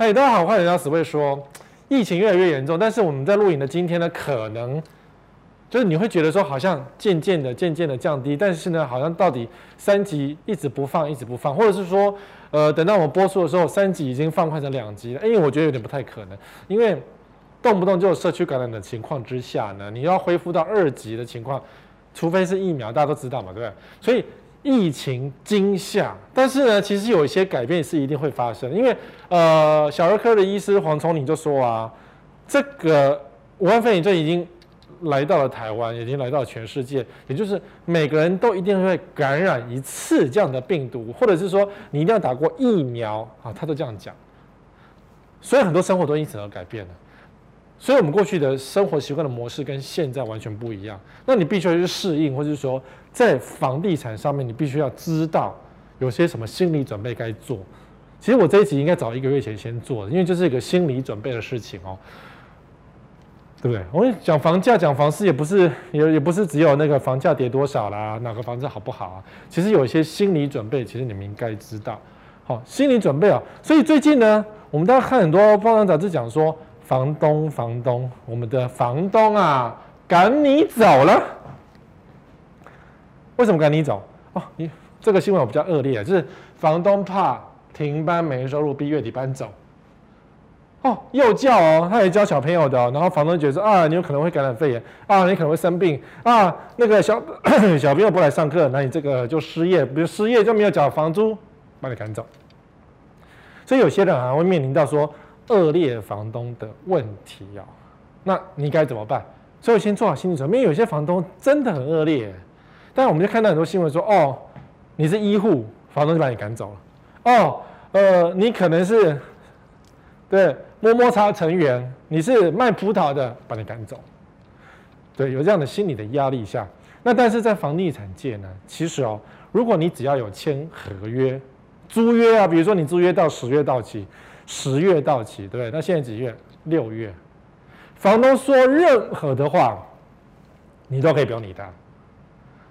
嗨，大家好，欢迎来到死会说。疫情越来越严重，但是我们在录影的今天呢，可能就是你会觉得说，好像渐渐的、渐渐的降低，但是呢，好像到底三级一直不放，一直不放，或者是说，呃，等到我们播出的时候，三级已经放宽成两级了，因为我觉得有点不太可能，因为动不动就有社区感染的情况之下呢，你要恢复到二级的情况，除非是疫苗，大家都知道嘛，对不对？所以。疫情惊吓，但是呢，其实有一些改变是一定会发生，因为呃，小儿科的医师黄崇宁就说啊，这个武汉肺炎就已经来到了台湾，已经来到了全世界，也就是每个人都一定会感染一次这样的病毒，或者是说你一定要打过疫苗啊，他都这样讲，所以很多生活都因此而改变了。所以，我们过去的生活习惯的模式跟现在完全不一样。那你必须要去适应，或者是说，在房地产上面，你必须要知道有些什么心理准备该做。其实我这一集应该早一个月前先做的，因为这是一个心理准备的事情哦，对不对？我讲房价、讲房市，也不是也也不是只有那个房价跌多少啦，哪个房子好不好啊？其实有一些心理准备，其实你们应该知道。好，心理准备啊。所以最近呢，我们大家看很多报章杂志讲说。房东，房东，我们的房东啊，赶你走了。为什么赶你走？哦，你这个新闻比较恶劣，就是房东怕停班没收入，逼月底搬走。哦，幼教哦，他也教小朋友的，然后房东觉得啊，你有可能会感染肺炎啊，你可能会生病啊，那个小 小朋友不来上课，那你这个就失业，比如失业就没有缴房租，把你赶走。所以有些人啊会面临到说。恶劣房东的问题啊，那你该怎么办？所以先做好心理准备，因为有些房东真的很恶劣。但我们就看到很多新闻说，哦，你是医护，房东就把你赶走了。哦，呃，你可能是对摸摸茶成员，你是卖葡萄的，把你赶走。对，有这样的心理的压力下，那但是在房地产界呢，其实哦，如果你只要有签合约、租约啊，比如说你租约到十月到期。十月到期，对不对？那现在几月？六月。房东说任何的话，你都可以不用理他，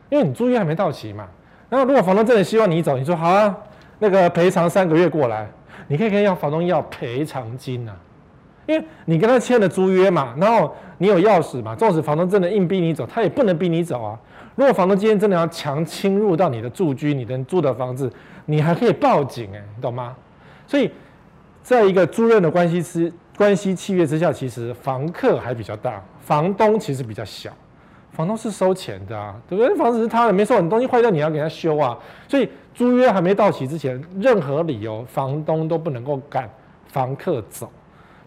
因为你租约还没到期嘛。然后如果房东真的希望你走，你说好啊，那个赔偿三个月过来，你可以跟要房东要赔偿金啊，因为你跟他签了租约嘛，然后你有钥匙嘛，纵使房东真的硬逼你走，他也不能逼你走啊。如果房东今天真的要强侵入到你的住居、你的住的房子，你还可以报警哎，懂吗？所以。在一个租赁的关系之关系契约之下，其实房客还比较大，房东其实比较小。房东是收钱的啊，对不对？房子是他的，没错，你东西坏掉你要给他修啊。所以租约还没到期之前，任何理由房东都不能够赶房客走。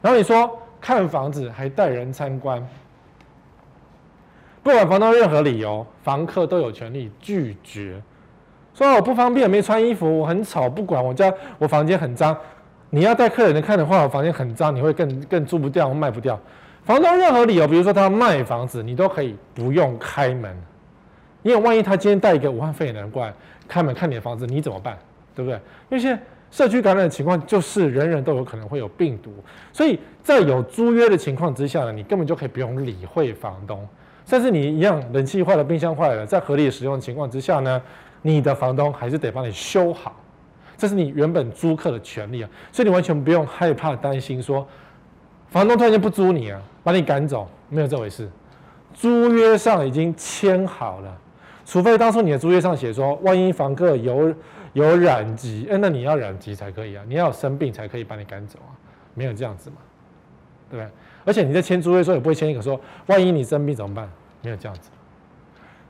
然后你说看房子还带人参观，不管房东任何理由，房客都有权利拒绝。说我不方便，没穿衣服，我很丑，不管我家我房间很脏。你要带客人来看的话，房间很脏，你会更更租不掉卖不掉。房东任何理由，比如说他卖房子，你都可以不用开门，因为万一他今天带一个武汉肺炎的人过来开门看你的房子，你怎么办？对不对？因为现在社区感染的情况就是人人都有可能会有病毒，所以在有租约的情况之下呢，你根本就可以不用理会房东，甚至你一样冷气坏了、冰箱坏了，在合理使用的情况之下呢，你的房东还是得帮你修好。这是你原本租客的权利啊，所以你完全不用害怕担心说，房东突然间不租你啊，把你赶走，没有这回事。租约上已经签好了，除非当初你的租约上写说，万一房客有有染疾，哎，那你要染疾才可以啊，你要生病才可以把你赶走啊，没有这样子嘛，对不对？而且你在签租约的时候也不会签一个说，万一你生病怎么办？没有这样子。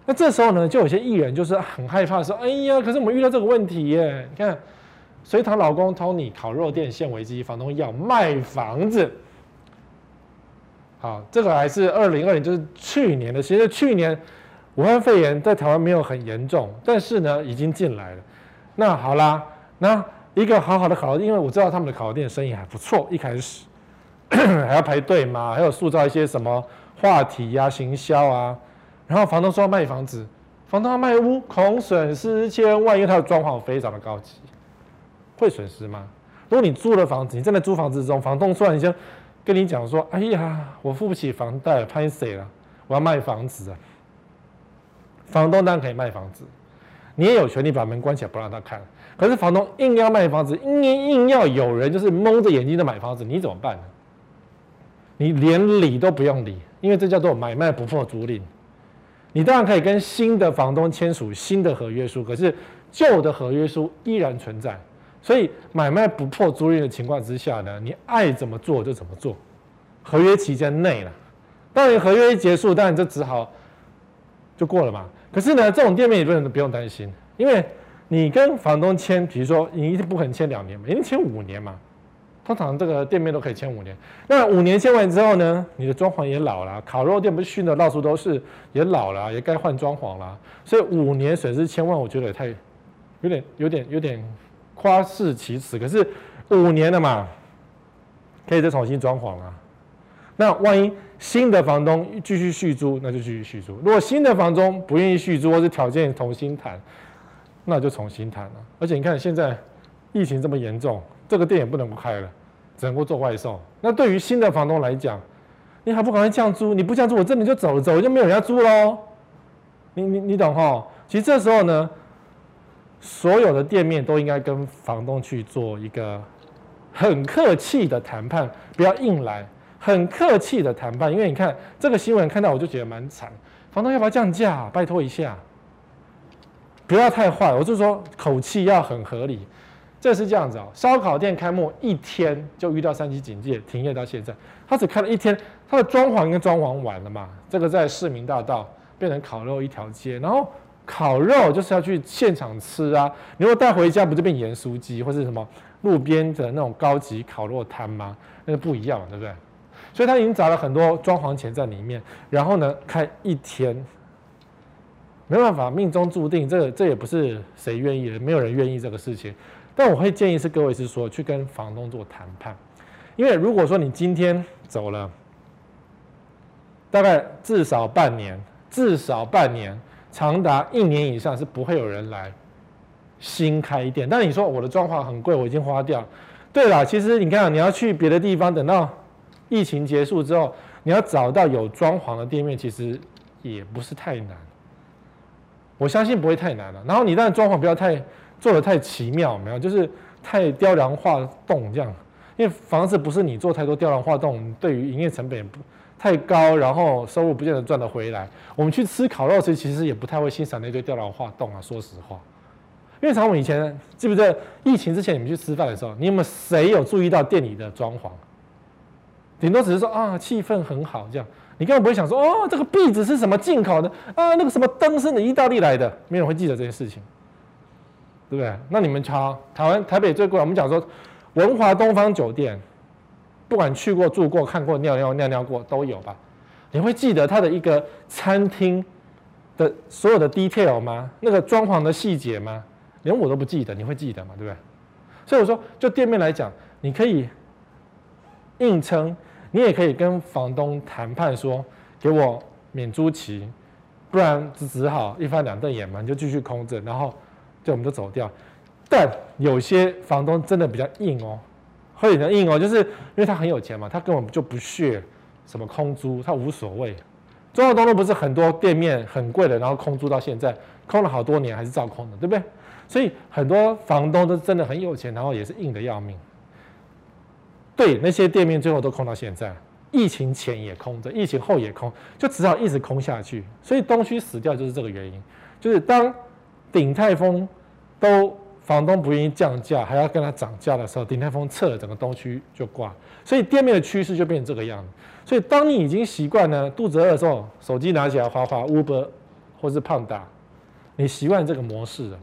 那这时候呢，就有些艺人就是很害怕说，哎呀，可是我们遇到这个问题耶，你看。隋棠老公 Tony 烤肉店陷危机，房东要卖房子。好，这个还是二零二零，就是去年的。其实去年武汉肺炎在台湾没有很严重，但是呢，已经进来了。那好啦，那一个好好的烤肉店，因为我知道他们的烤肉店生意还不错，一开始 还要排队嘛，还有塑造一些什么话题呀、啊、行销啊。然后房东说要卖房子，房东要卖屋，恐损失千万，因为他的装潢非常的高级。会损失吗？如果你租了房子，你正在租房子中，房东突然间跟你讲说：“哎呀，我付不起房贷，拍谢了，我要卖房子啊。”房东当然可以卖房子，你也有权利把门关起来不让他看。可是房东硬要卖房子，硬硬要有人就是蒙着眼睛的买房子，你怎么办呢？你连理都不用理，因为这叫做买卖不破租赁。你当然可以跟新的房东签署新的合约书，可是旧的合约书依然存在。所以买卖不破租赁的情况之下呢，你爱怎么做就怎么做，合约期间内了。当然合约一结束，当然就只好就过了嘛。可是呢，这种店面也不能不用担心，因为你跟房东签，比如说你一定不可能签两年嘛，一定签五年嘛。通常这个店面都可以签五年，那五年签完之后呢，你的装潢也老了，烤肉店不是熏的到处都是，也老了，也该换装潢了，所以五年损失千万，我觉得也太有点有点有点夸饰其词。可是五年了嘛，可以再重新装潢啊。那万一新的房东继续续租，那就继续续租。如果新的房东不愿意续租，或是条件重新谈，那就重新谈了。而且你看现在疫情这么严重，这个店也不能不开了。只能够做外送。那对于新的房东来讲，你还不赶快降租？你不降租，我真的就走了，走了就没有人要租喽。你你你懂哈？其实这时候呢，所有的店面都应该跟房东去做一个很客气的谈判，不要硬来，很客气的谈判。因为你看这个新闻看到我就觉得蛮惨，房东要不要降价？拜托一下，不要太坏。我就说口气要很合理。这是这样子哦，烧烤店开幕一天就遇到三级警戒，停业到现在。他只开了一天，他的装潢跟装潢完了嘛？这个在市民大道变成烤肉一条街，然后烤肉就是要去现场吃啊。你如果带回家，不就变盐酥鸡或是什么路边的那种高级烤肉摊吗？那个不一样，对不对？所以他已经砸了很多装潢钱在里面，然后呢，开一天，没办法，命中注定，这这也不是谁愿意的，没有人愿意这个事情。但我会建议是各位是说去跟房东做谈判，因为如果说你今天走了，大概至少半年，至少半年，长达一年以上是不会有人来新开店。但你说我的装潢很贵，我已经花掉。对了，其实你看，你要去别的地方，等到疫情结束之后，你要找到有装潢的店面，其实也不是太难。我相信不会太难了。然后你当然装潢不要太。做的太奇妙，没有，就是太雕梁画栋这样。因为房子不是你做太多雕梁画栋，对于营业成本也不太高，然后收入不见得赚得回来。我们去吃烤肉时，其实也不太会欣赏那堆雕梁画栋啊。说实话，因为常我们以前记不记得疫情之前你们去吃饭的时候，你有没有谁有注意到店里的装潢？顶多只是说啊，气氛很好这样，你根本不会想说哦，这个壁纸是什么进口的啊，那个什么灯是你意大利来的，没有人会记得这件事情。对不对？那你们瞧，台湾台北最贵，我们讲说文华东方酒店，不管去过住过看过尿尿尿尿过都有吧？你会记得它的一个餐厅的所有的 detail 吗？那个装潢的细节吗？连我都不记得，你会记得吗？对不对？所以我说，就店面来讲，你可以硬撑，你也可以跟房东谈判说，给我免租期，不然只只好一翻两瞪眼嘛，你就继续空着，然后。就我们就走掉，但有些房东真的比较硬哦，会很硬哦，就是因为他很有钱嘛，他根本就不屑什么空租，他无所谓。中国东路不是很多店面很贵的，然后空租到现在空了好多年还是照空的，对不对？所以很多房东都真的很有钱，然后也是硬的要命。对，那些店面最后都空到现在，疫情前也空着，疫情后也空，就只好一直空下去。所以东区死掉就是这个原因，就是当。鼎泰丰都房东不愿意降价，还要跟他涨价的时候，鼎泰丰撤了，整个东区就挂，所以店面的趋势就变成这个样子。所以当你已经习惯了肚子饿的时候，手机拿起来滑滑 Uber 或是胖达，你习惯这个模式了，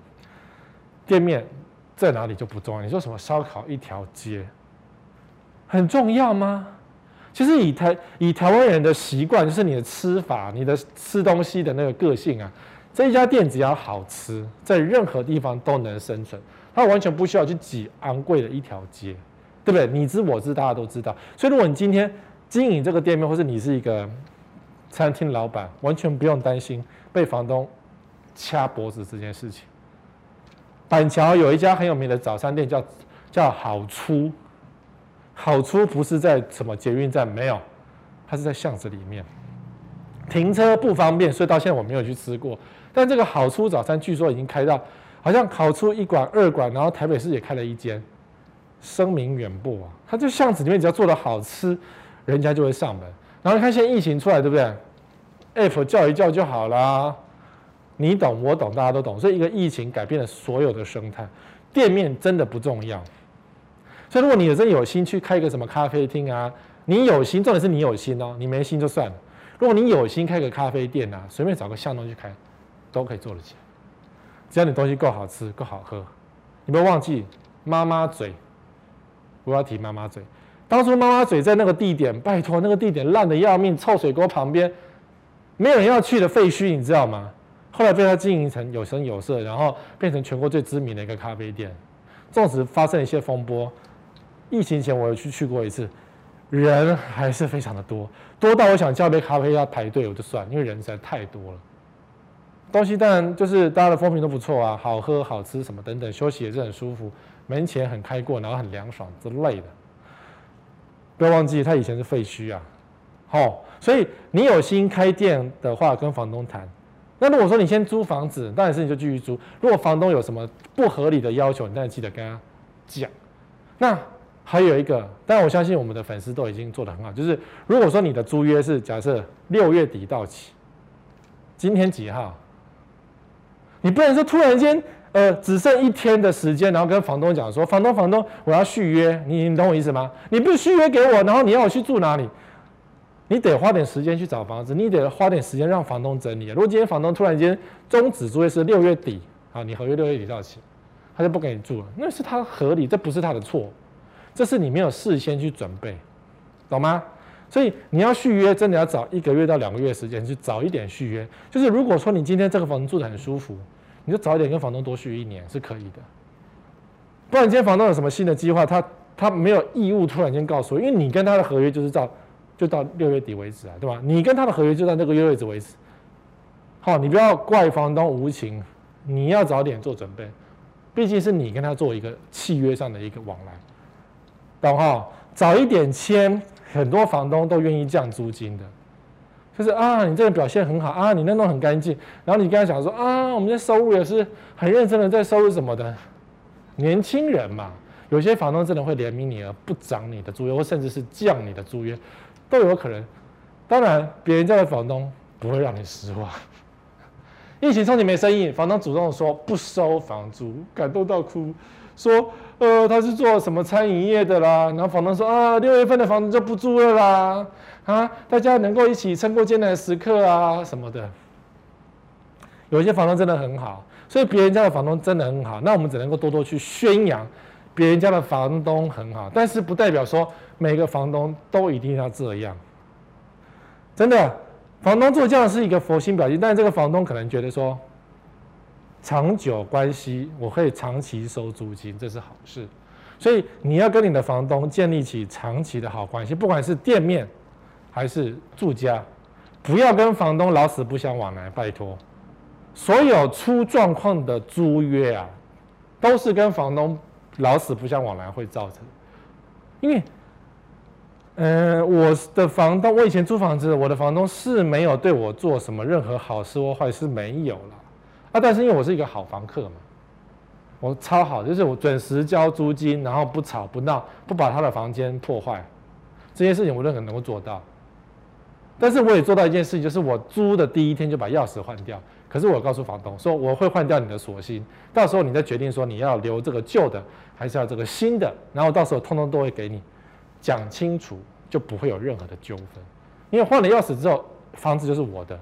店面在哪里就不重要。你说什么烧烤一条街很重要吗？其实以台以台湾人的习惯，就是你的吃法，你的吃东西的那个个性啊。这一家店只要好吃，在任何地方都能生存，它完全不需要去挤昂贵的一条街，对不对？你知我知，大家都知道。所以，如果你今天经营这个店面，或是你是一个餐厅老板，完全不用担心被房东掐脖子这件事情。板桥有一家很有名的早餐店叫，叫叫好出，好出不是在什么捷运站，没有，它是在巷子里面。停车不方便，所以到现在我没有去吃过。但这个好出早餐据说已经开到，好像好出一馆、二馆，然后台北市也开了一间，声名远播啊。它就巷子里面只要做的好吃，人家就会上门。然后你看现在疫情出来，对不对？App 叫一叫就好啦。你懂我懂，大家都懂。所以一个疫情改变了所有的生态，店面真的不重要。所以如果你有真有心去开一个什么咖啡厅啊，你有心，重点是你有心哦，你没心就算了。如果你有心开个咖啡店啊，随便找个巷弄去开，都可以做得起来。只要你东西够好吃、够好喝，你不要忘记妈妈嘴，不要提妈妈嘴。当初妈妈嘴在那个地点，拜托那个地点烂的要命，臭水沟旁边，没有人要去的废墟，你知道吗？后来被他经营成有声有色，然后变成全国最知名的一个咖啡店。纵使发生一些风波，疫情前我有去去过一次，人还是非常的多，多到我想叫杯咖啡要排队我就算，因为人实在太多了。东西当然就是大家的风评都不错啊，好喝好吃什么等等，休息也是很舒服，门前很开阔，然后很凉爽之类的。不要忘记，他以前是废墟啊，好、所以你有心开店的话，跟房东谈。那如果说你先租房子，当然是你就继续租。如果房东有什么不合理的要求，你当然记得跟他讲。那还有一个，但我相信我们的粉丝都已经做得很好，就是如果说你的租约是假设六月底到期，今天几号？你不能说突然间。呃，只剩一天的时间，然后跟房东讲说：“房东，房东，我要续约，你你懂我意思吗？你不续约给我，然后你要我去住哪里？你得花点时间去找房子，你得花点时间让房东整理。如果今天房东突然间终止租约是六月底，啊，你合约六月底到期，他就不给你住了，那是他合理，这不是他的错，这是你没有事先去准备，懂吗？所以你要续约，真的要找一个月到两个月时间去早一点续约。就是如果说你今天这个房子住得很舒服。你就早一点跟房东多续一年是可以的，不然今天房东有什么新的计划，他他没有义务突然间告诉我，因为你跟他的合约就是到就到六月底为止啊，对吧？你跟他的合约就到那个月为止为止。好，你不要怪房东无情，你要早点做准备，毕竟是你跟他做一个契约上的一个往来，懂哈？早一点签，很多房东都愿意降租金的。就是啊，你这个表现很好啊，你那弄很干净，然后你跟他讲说啊，我们的收入也是很认真的在收入什么的，年轻人嘛，有些房东真的会怜悯你而不涨你的租约，或甚至是降你的租约，都有可能。当然，别人家的房东不会让你失望。疫情冲你没生意，房东主动说不收房租，感动到哭，说呃他是做什么餐饮业的啦，然后房东说啊，六月份的房子就不租了啦。啊，大家能够一起撑过艰难时刻啊，什么的。有些房东真的很好，所以别人家的房东真的很好。那我们只能够多多去宣扬别人家的房东很好，但是不代表说每个房东都一定要这样。真的，房东做这样是一个佛心表现，但是这个房东可能觉得说，长久关系我可以长期收租金，这是好事。所以你要跟你的房东建立起长期的好关系，不管是店面。还是住家，不要跟房东老死不相往来，拜托。所有出状况的租约啊，都是跟房东老死不相往来会造成。因为，嗯、我的房东，我以前租房子，我的房东是没有对我做什么任何好事或坏事，没有了那。但是因为我是一个好房客嘛，我超好，就是我准时交租金，然后不吵不闹，不把他的房间破坏，这些事情我都很能够做到。但是我也做到一件事情，就是我租的第一天就把钥匙换掉。可是我告诉房东说，我会换掉你的锁芯，到时候你再决定说你要留这个旧的，还是要这个新的，然后到时候通通都会给你讲清楚，就不会有任何的纠纷。因为换了钥匙之后，房子就是我的，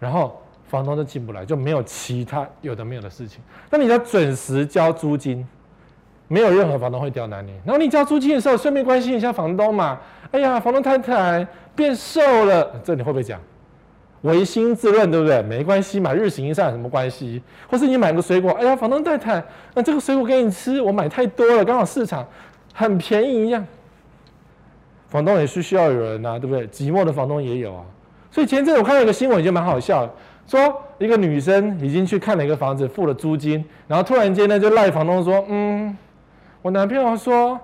然后房东就进不来，就没有其他有的没有的事情。那你要准时交租金。没有任何房东会刁难你。然后你交租金的时候，顺便关心一下房东嘛。哎呀，房东太太变瘦了，这你会不会讲？唯心自论，对不对？没关系嘛，日行一善什么关系？或是你买个水果，哎呀，房东太太，那这个水果给你吃，我买太多了，刚好市场很便宜一样。房东也是需要有人呐，对不对？寂寞的房东也有啊。所以前阵子我看到一个新闻，也蛮好笑的，说一个女生已经去看了一个房子，付了租金，然后突然间呢，就赖房东说，嗯。我男朋友说：“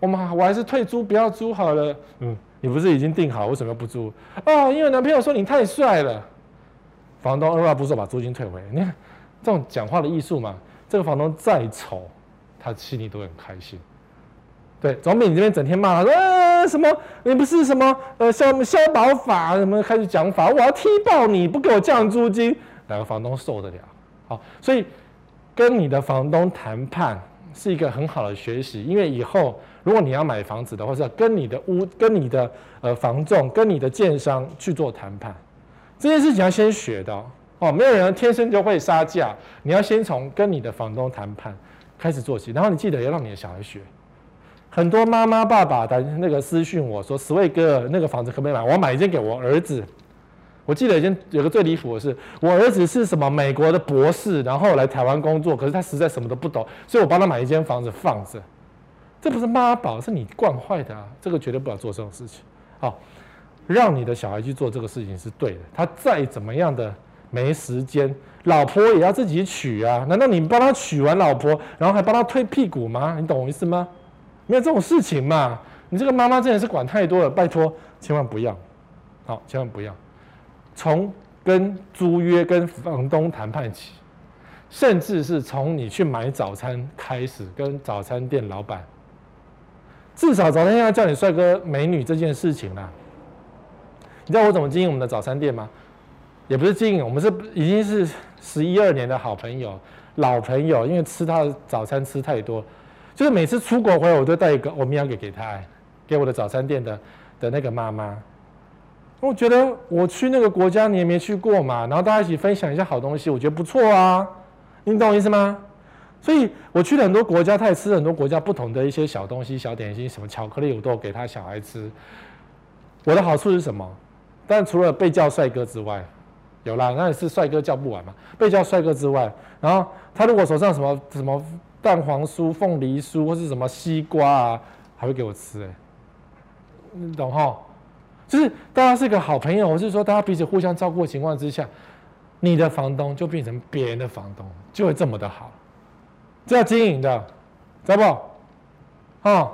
我们我还是退租，不要租好了。”嗯，你不是已经定好，为什么不租？哦，因为男朋友说你太帅了。房东二话不说把租金退回。你看这种讲话的艺术嘛，这个房东再丑，他心里都很开心。对，总比你这边整天骂他说什么，你不是什么呃消消保法什么开始讲法，我要踢爆你，不给我降租金，哪个房东受得了？好，所以跟你的房东谈判是一个很好的学习，因为以后如果你要买房子的话，是要跟你的屋、跟你的呃房仲、跟你的建商去做谈判，这件事情要先学的哦，没有人天生就会杀价，你要先从跟你的房东谈判开始做起，然后你记得要让你的小孩学。很多妈妈爸爸的那个私讯我说十位哥，那个房子可不可以买？我要买一间给我儿子。”我记得以前有个最离谱的是，我儿子是什么美国的博士，然后来台湾工作，可是他实在什么都不懂，所以我帮他买一间房子放着。这不是妈宝，是你惯坏的啊！这个绝对不要做这种事情。好，让你的小孩去做这个事情是对的。他再怎么样的没时间，老婆也要自己娶啊！难道你帮他娶完老婆，然后还帮他推屁股吗？你懂我意思吗？没有这种事情嘛！你这个妈妈真的是管太多了，拜托，千万不要，好，千万不要，从跟租约跟房东谈判起，甚至是从你去买早餐开始，跟早餐店老板，至少早餐店要叫你帅哥美女这件事情啦。你知道我怎么经营我们的早餐店吗？也不是经营，我们是已经是十一二年的好朋友、老朋友，因为吃他的早餐吃太多。就是每次出国回来，我都带一个欧米茄给给他，给我的早餐店的的那个妈妈。我觉得我去那个国家，你也没去过嘛，然后大家一起分享一下好东西，我觉得不错啊。你懂我意思吗？所以我去了很多国家，他也吃了很多国家不同的一些小东西、小点心，什么巧克力，我都给他小孩吃。我的好处是什么？但除了被叫帅哥之外，有啦，那也是帅哥叫不完嘛。被叫帅哥之外，然后他如果手上什么什么。蛋黄酥、凤梨酥或是什么西瓜啊，还会给我吃哎、你懂哈？就是大家是一个好朋友，我是说大家彼此互相照顾的情况之下，你的房东就变成别人的房东，就会这么的好，这要经营的，知道不？哈。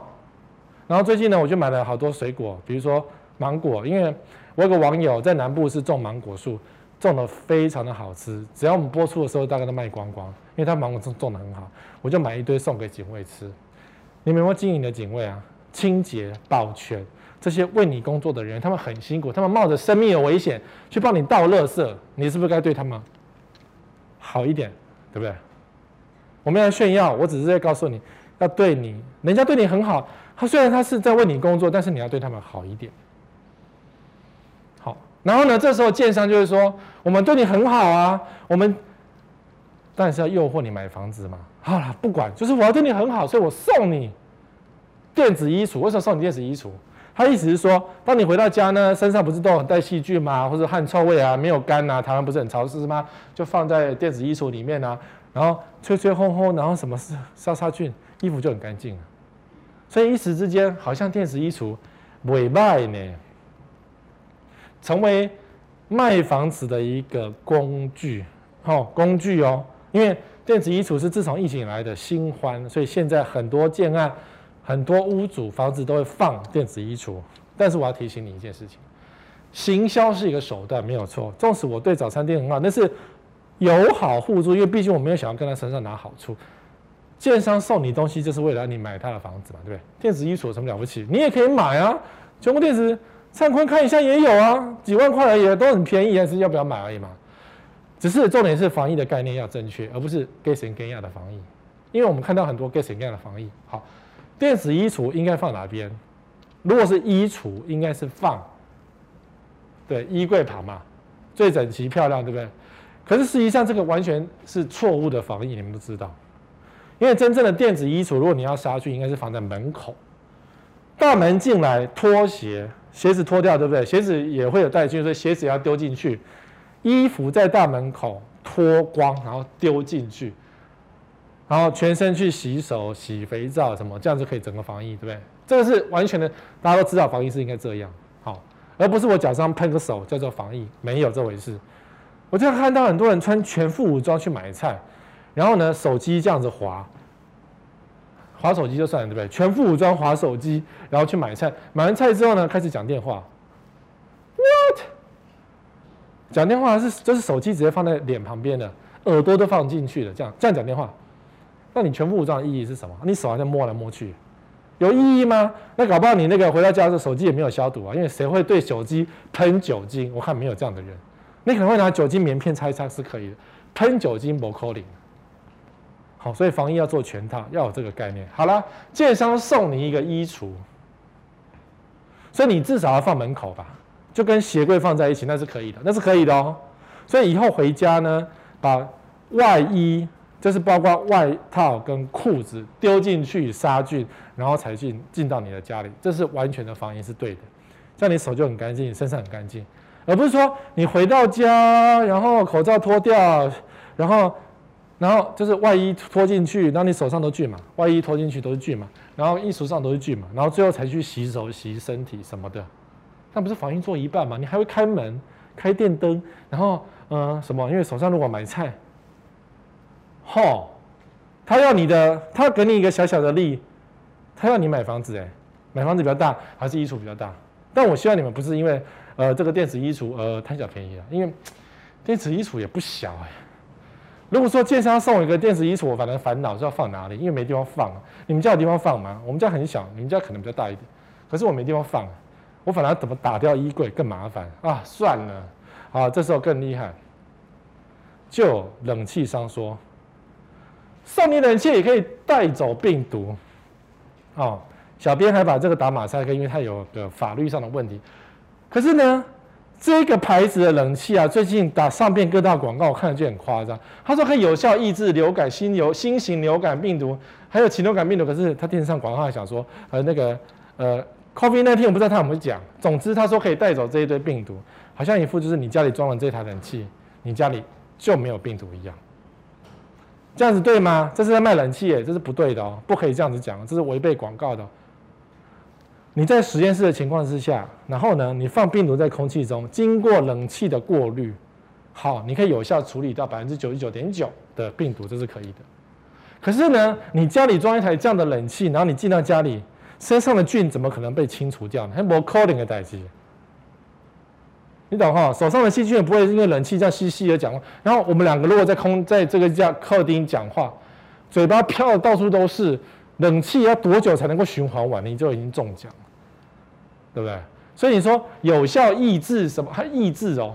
然后最近呢，我就买了好多水果，比如说芒果，因为我有个网友在南部是种芒果树，种的非常的好吃，只要我们播出的时候，大概都卖光光。因为他芒果种种的很好，我就买一堆送给警卫吃。你们有没有经营的警卫啊？清洁、保全这些为你工作的人，他们很辛苦，他们冒着生命的危险去帮你倒垃圾，你是不是该对他们好一点？对不对？我没有炫耀，我只是在告诉你要对你，人家对你很好，他虽然他是在为你工作，但是你要对他们好一点。然后呢，这时候建商就会说：我们对你很好啊，我们。但是要诱惑你买房子嘛？好了，不管，就是我要对你很好，所以我送你电子衣橱。为什么送你电子衣橱？他意思是说，当你回到家呢，身上不是都很带细菌吗？或者汗臭味啊，没有干啊？台湾不是很潮湿吗？就放在电子衣橱里面啊，然后吹吹烘烘，然后什么事杀杀菌，衣服就很干净了。所以一时之间，好像电子衣橱尾卖呢，成为卖房子的一个工具，哦，工具哦。因为电子衣橱是自从疫情以来的新欢，所以现在很多建案、很多屋主房子都会放电子衣橱。但是我要提醒你一件事情：行销是一个手段，没有错。纵使我对早餐店很好，但是友好互助，因为毕竟我没有想要跟他身上拿好处。建商送你东西就是为了让你买他的房子嘛，对不对？电子衣橱有什么了不起？你也可以买啊，全国电子灿坤看一下也有啊，几万块而已，都很便宜，还是要不要买而已嘛。只是重点是防疫的概念要正确，而不是给谁给样的防疫。因为我们看到很多给谁给样的防疫。好，电子衣橱应该放哪边？如果是衣橱，应该是放对衣柜旁嘛，最整齐漂亮，对不对？可是实际上这个完全是错误的防疫，你们都知道。因为真正的电子衣橱，如果你要杀菌，应该是放在门口，大门进来脱鞋，鞋子脱掉，对不对？鞋子也会有带菌，所以鞋子要丢进去。衣服在大门口脱光，然后丢进去，然后全身去洗手、洗肥皂什么，这样就可以整个防疫，对不对？这个是完全的，大家都知道防疫是应该这样，好，而不是我脚上喷个手叫做防疫，没有这回事。我就看到很多人穿全副武装去买菜，然后呢，手机这样子滑，滑手机就算了，对不对？全副武装滑手机，然后去买菜，买完菜之后呢，开始讲电话。What？讲电话是就是手机直接放在脸旁边的，耳朵都放进去了，这样这样讲电话。那你全副武装的意义是什么？你手还在摸来摸去，有意义吗？那搞不好你那个回到家的时候，手机也没有消毒啊，因为谁会对手机喷酒精？我看没有这样的人。你可能会拿酒精棉片擦一擦是可以的，喷酒精不可能。好，所以防疫要做全套，要有这个概念。好了，建商送你一个衣橱，所以你至少要放门口吧，就跟鞋柜放在一起，那是可以的，那是可以的哦。所以以后回家呢，把外衣，就是包括外套跟裤子丢进去杀菌，然后才进进到你的家里，这是完全的防疫是对的，这样你手就很干净，你身上很干净，而不是说你回到家，然后口罩脱掉，然后。然后就是外衣脱进去，然后你手上都菌嘛，外衣脱进去都是菌嘛，然后衣橱上都是菌嘛，然后最后才去洗手、洗身体什么的，那不是防疫做一半嘛？你还会开门、开电灯，然后嗯、什么？因为手上如果买菜，吼，他要你的，他要给你一个小小的力，他要你买房子哎，买房子比较大还是衣橱比较大？但我希望你们不是因为呃这个电子衣橱呃贪小便宜啊，因为电子衣橱也不小哎。如果说建商送我一个电子衣橱，我反正烦恼是要放哪里，因为没地方放。你们家有地方放吗？我们家很小，你们家可能比较大一点，可是我没地方放，我反而怎么打掉衣柜更麻烦啊！算了，啊，这时候更厉害，就冷气商说，送你冷气也可以带走病毒。哦，小编还把这个打马赛克，因为它有个法律上的问题。可是呢？这个牌子的冷气啊，最近打上遍各大广告，我看了就很夸张。他说可以有效抑制流感新流新型流感病毒，还有禽流感病毒。可是他电视上广告还想说，呃，那个呃，COVID 那天我不知道他有没有讲。总之他说可以带走这一堆病毒，好像一副就是你家里装了这台冷气，你家里就没有病毒一样。这样子对吗？这是在卖冷气耶，这是不对的哦，不可以这样子讲，这是违背广告的。你在实验室的情况之下，然后呢，你放病毒在空气中，经过冷气的过滤，好，你可以有效处理到百分之九十九点九的病毒，这是可以的。可是呢，你家里装一台这样的冷气，然后你进到家里，身上的菌怎么可能被清除掉呢？还没 coding 的代志，你懂哈？手上的细菌也不会因为冷气这样细细的讲话。然后我们两个如果在空在这个叫客厅讲话，嘴巴飘的到处都是，冷气要多久才能够循环完？你就已经中奖。对不对？所以你说有效抑制什么？它抑制哦，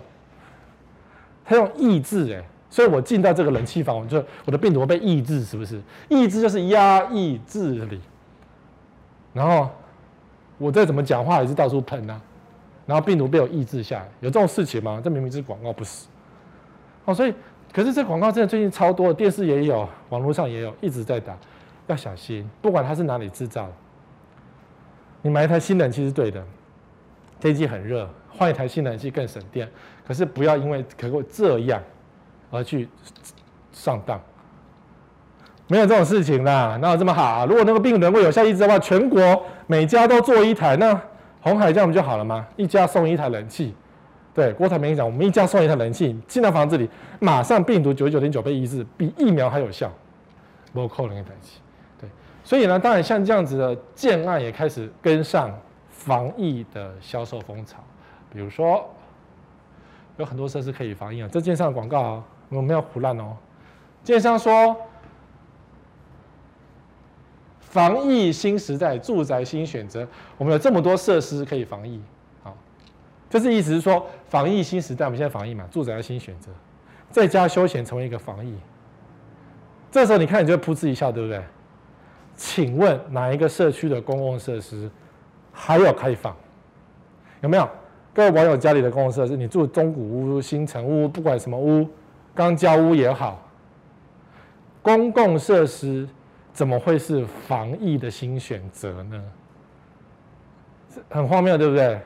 它用抑制哎，所以我进到这个冷气房，我就我的病毒被抑制，是不是？抑制就是压抑治理，然后我再怎么讲话也是到处喷啊，然后病毒被我抑制下来，有这种事情吗？这明明是广告，不是？哦，所以可是这广告真的最近超多，电视也有，网络上也有，一直在打，要小心，不管它是哪里制造的。你买一台新冷气是对的，天气很热，换一台新冷气更省电。可是不要因为可够这样而去上当，没有这种事情啦，哪有这么好啊？如果那个病毒能够有效抑制的话，全国每家都做一台，那红海这样不就好了吗？一家送一台冷气，对，郭台铭讲，我们一家送一台冷气，进到房子里，马上病毒九十九点九被抑制，比疫苗还有效，不扣了一台气。所以呢，当然像这样子的建案也开始跟上防疫的销售风潮。比如说，有很多设施可以防疫啊。这建商的广告啊，我们没有唬烂哦。建商说，防疫新时代，住宅新选择。我们有这么多设施可以防疫，好，这是意思是说，防疫新时代，我们现在防疫嘛，住宅新选择，在家休闲成为一个防疫。这时候你看，你就会噗嗤一笑，对不对？请问哪一个社区的公共设施还有开放？有没有？各位网友家里的公共设施，你住中古屋、新成屋，不管什么屋，钢交屋也好，公共设施怎么会是防疫的新选择呢？很荒谬，对不对？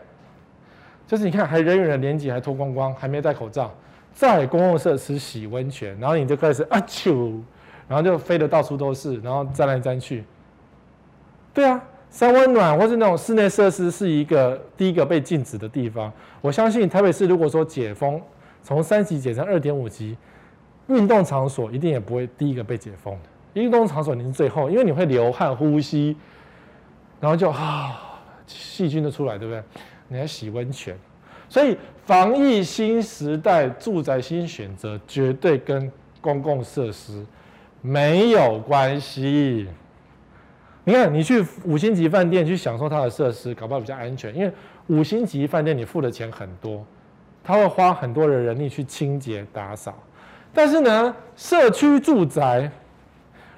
就是你看，还人与人连接，还脱光光，还没戴口罩，在公共设施洗温泉，然后你就开始啊啾。然后就飞得到处都是，然后粘来粘去。对啊，三温暖或是那种室内设施是一个第一个被禁止的地方。我相信台北市如果说解封，从三级解成二点五级，运动场所一定也不会第一个被解封的，运动场所你是最后，因为你会流汗、呼吸，然后就啊，细菌都出来，对不对？你还洗温泉，所以防疫新时代住宅新选择绝对跟公共设施没有关系。你看，你去五星级饭店去享受它的设施，搞不好比较安全，因为五星级饭店你付的钱很多，他会花很多的人力去清洁打扫。但是呢，社区住宅，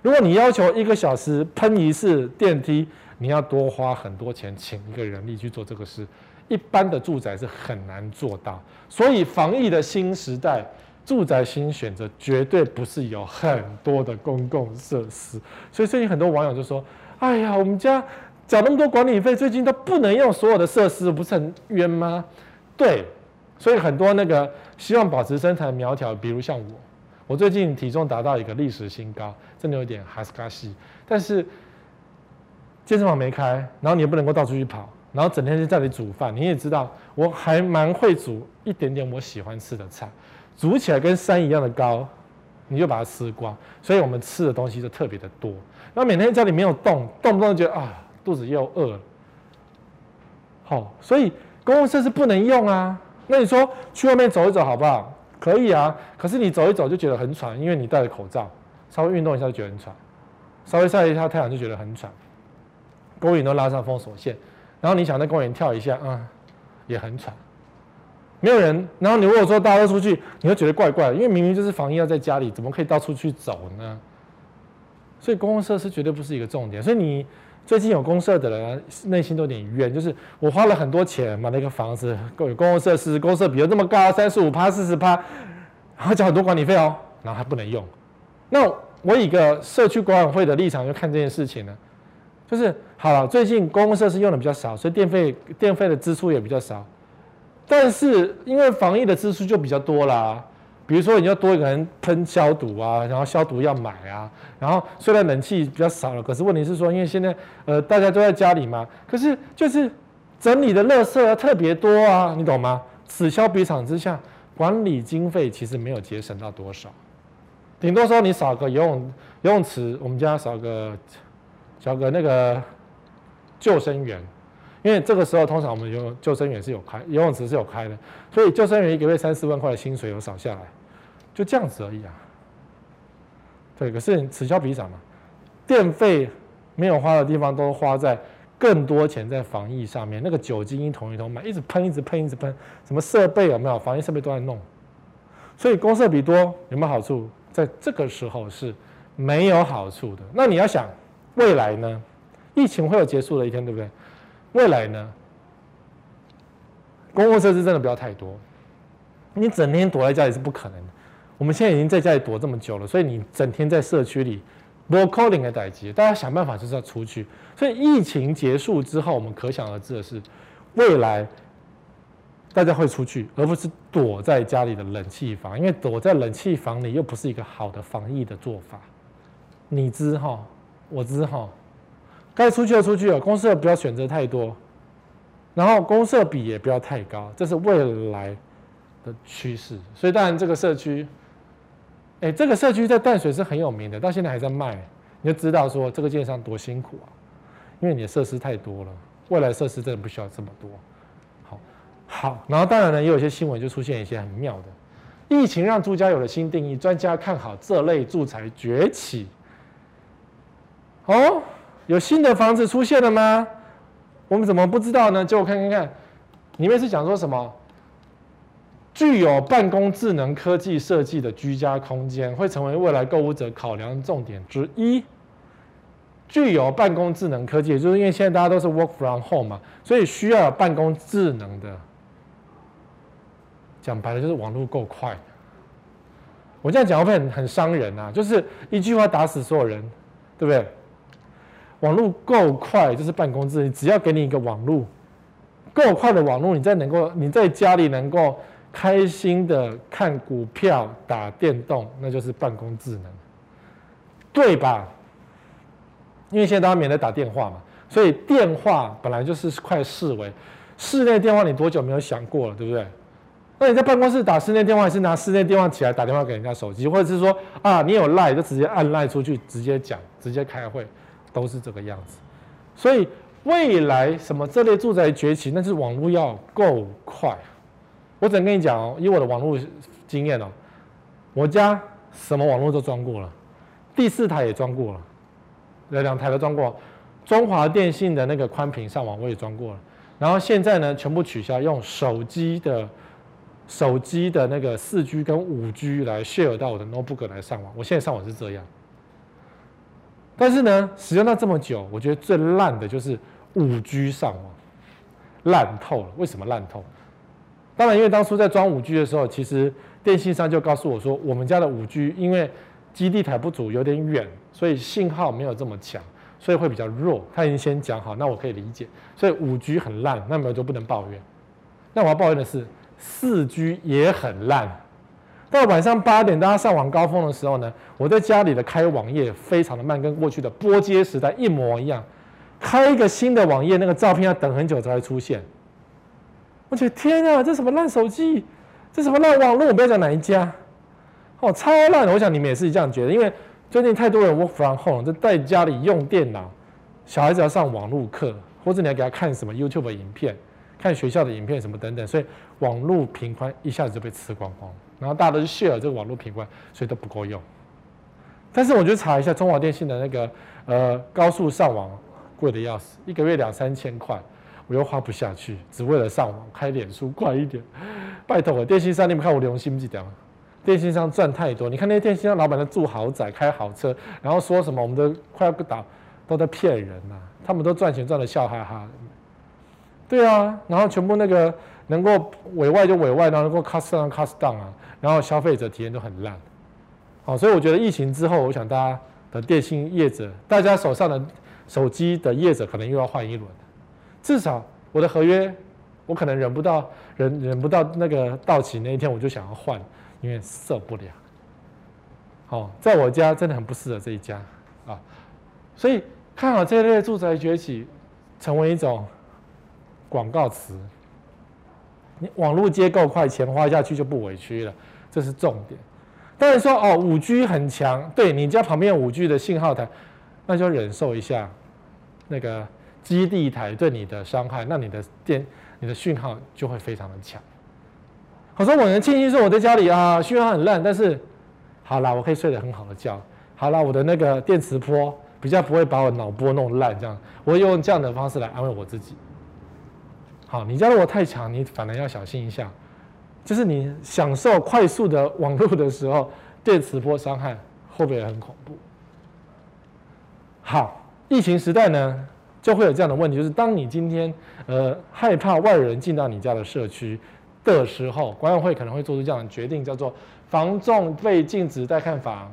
如果你要求一个小时喷一次电梯，你要多花很多钱请一个人力去做这个事。一般的住宅是很难做到，所以防疫的新时代，住宅新选择绝对不是有很多的公共设施。所以最近很多网友就说：“哎呀，我们家缴那么多管理费，最近都不能用所有的设施，不是很冤吗？”对，所以很多那个希望保持身材苗条，比如像我，我最近体重达到一个历史新高，真的有点哈斯卡西，但是健身房没开，然后你也不能够到处去跑。然后整天就在这里煮饭，你也知道，我还蛮会煮一点点我喜欢吃的菜，煮起来跟山一样的高，你就把它吃光。所以我们吃的东西就特别的多。然后每天家里没有动，动不动就觉得啊肚子又饿了。好，所以公共设施不能用啊。那你说去外面走一走好不好？可以啊。可是你走一走就觉得很喘，因为你戴着口罩，稍微运动一下就觉得很喘，稍微晒一下太阳就觉得很喘。公园都拉上封锁线。然后你想在公园跳一下，嗯，也很喘，没有人。然后你如果说大家都出去，你会觉得怪怪，因为明明就是防疫要在家里，怎么可以到处去走呢？所以公共设施绝对不是一个重点。所以你最近有公设的人，内心都有点冤，就是我花了很多钱买了一个房子，有公共设施，公设比如这么高，三十五趴、四十趴，然后交很多管理费哦，然后还不能用。那我以一个社区管委会的立场就看这件事情呢？就是好了，最近公共设施用的比较少，所以电费电费的支出也比较少。但是因为防疫的支出就比较多啦，比如说你要多一个人喷消毒啊，然后消毒要买啊，然后虽然冷气比较少了，可是问题是说，因为现在呃大家都在家里嘛，可是就是整理的垃圾特别多啊，你懂吗？此消彼长之下，管理经费其实没有节省到多少，顶多说你少个游泳游泳池，我们家少个。少个那个救生员，因为这个时候通常我们游泳救生员是有开游泳池是有开的，所以救生员一个月三四万块的薪水有少下来，就这样子而已啊。对，可是此消彼长嘛，电费没有花的地方都花在更多钱在防疫上面，那个酒精一桶一桶买，一直喷一直喷一直喷，什么设备有没有？防疫设备都在弄，所以公设比多有没有好处？在这个时候是没有好处的。那你要想。未来呢？疫情会有结束的一天，对不对？未来呢？公共设施真的不要太多，你整天躲在家里是不可能的。我们现在已经在家里躲这么久了，所以你整天在社区里，不可能的代志，大家想办法就是要出去。所以疫情结束之后，我们可想而知的是，未来大家会出去，而不是躲在家里的冷气房，因为躲在冷气房里又不是一个好的防疫的做法。你知哈？我知哈，该出去就出去了，公社不要选择太多，然后公社比也不要太高，这是未来的趋势。所以当然这个社区，哎，这个社区在淡水是很有名的，到现在还在卖，你就知道说这个建商多辛苦啊，因为你的设施太多了，未来设施真的不需要这么多。好，好，然后当然呢，也有一些新闻就出现一些很妙的，疫情让住家有了新定义，专家看好这类住宅崛起。哦，有新的房子出现了吗？我们怎么不知道呢？就我看看看，里面是讲说什么？具有办公智能科技设计的居家空间会成为未来购物者考量重点之一。具有办公智能科技，就是因为现在大家都是 work from home 嘛，所以需要有办公智能的。讲白了就是网络够快。我这样讲会不会很很伤人啊？就是一句话打死所有人，对不对？网络够快就是办公智能，只要给你一个网络够快的网络，你在能够你在家里能够开心的看股票、打电动，那就是办公智能，对吧？因为现在大家免得打电话嘛，所以电话本来就是快视为，室内电话你多久没有想过了，对不对？那你在办公室打室内电话，还是拿室内电话起来打电话给人家手机，或者是说啊，你有赖就直接按赖出去，直接讲，直接开会，都是这个样子。所以未来什么这类住宅崛起，那是网络要够快。我只能跟你讲哦，以我的网络经验哦，我家什么网络都装过了，第四台也装过了，两两台都装过，中华电信的那个宽频上网我也装过了，然后现在呢全部取消，用手机的手机的那个四 G 跟五 G 来 share 到我的 notebook 来上网，我现在上网是这样。但是呢，使用到这么久，我觉得最烂的就是五 G 上网，烂透了。为什么烂透？当然，因为当初在装五 G 的时候，其实电信商就告诉我说，我们家的五 G 因为基地台不足，有点远，所以信号没有这么强，所以会比较弱。他已经先讲好，那我可以理解。所以五 G 很烂，那么就不能抱怨。那我要抱怨的是，四 G 也很烂。到晚上八点，大家上网高峰的时候呢，我在家里的开网页非常的慢，跟过去的拨接时代一模一样。开一个新的网页，那个照片要等很久才会出现。我觉得天啊，这什么烂手机，这什么烂网络？我不要讲哪一家，哦，超烂的。我想你们也是这样觉得，因为最近太多人 work from home，就在家里用电脑，小孩子要上网络课，或者你要给他看什么 YouTube 影片，看学校的影片什么等等，所以网络频宽一下子就被吃光光，然后大家都是 share 这个网络频宽，所以都不够用。但是我就查一下中华电信的那个呃高速上网，贵的要死，一个月两三千块。我又花不下去，只为了上网开脸书快一点，拜托我，电信商，你们看我良心不点吗？电信商赚太多，你看那些电信商老板都住豪宅、开好车，然后说什么我们都快要不倒，都在骗人呐、他们都赚钱赚得笑哈哈。对啊，然后全部那个能够委外就委外，然后能够 cost down cost down 啊，然后消费者体验都很烂。好，所以我觉得疫情之后，我想大家的电信业者，大家手上的手机的业者可能又要换一轮。至少我的合约，我可能忍不到忍忍不到那个到期那一天，我就想要换，因为受不了。好，在我家真的很不适合这一家啊，所以看好这类住宅崛起，成为一种广告词。你网络接够快，钱花下去就不委屈了，这是重点。当然说哦，五 G 很强，对你家旁边五 G 的信号台，那就忍受一下那个。基地台对你的伤害，那你的电、你的讯号就会非常的强。我说我能庆幸说我在家里啊，讯号很烂，但是好啦，我可以睡得很好的觉。好啦，我的那个电磁波比较不会把我脑波弄烂，这样我用这样的方式来安慰我自己。好，你家如果太强，你反而要小心一下，就是你享受快速的网络的时候，电磁波伤害会不会很恐怖？好，疫情时代呢？就会有这样的问题，就是当你今天呃害怕外人进到你家的社区的时候，管委会可能会做出这样的决定，叫做房仲被禁止带看房。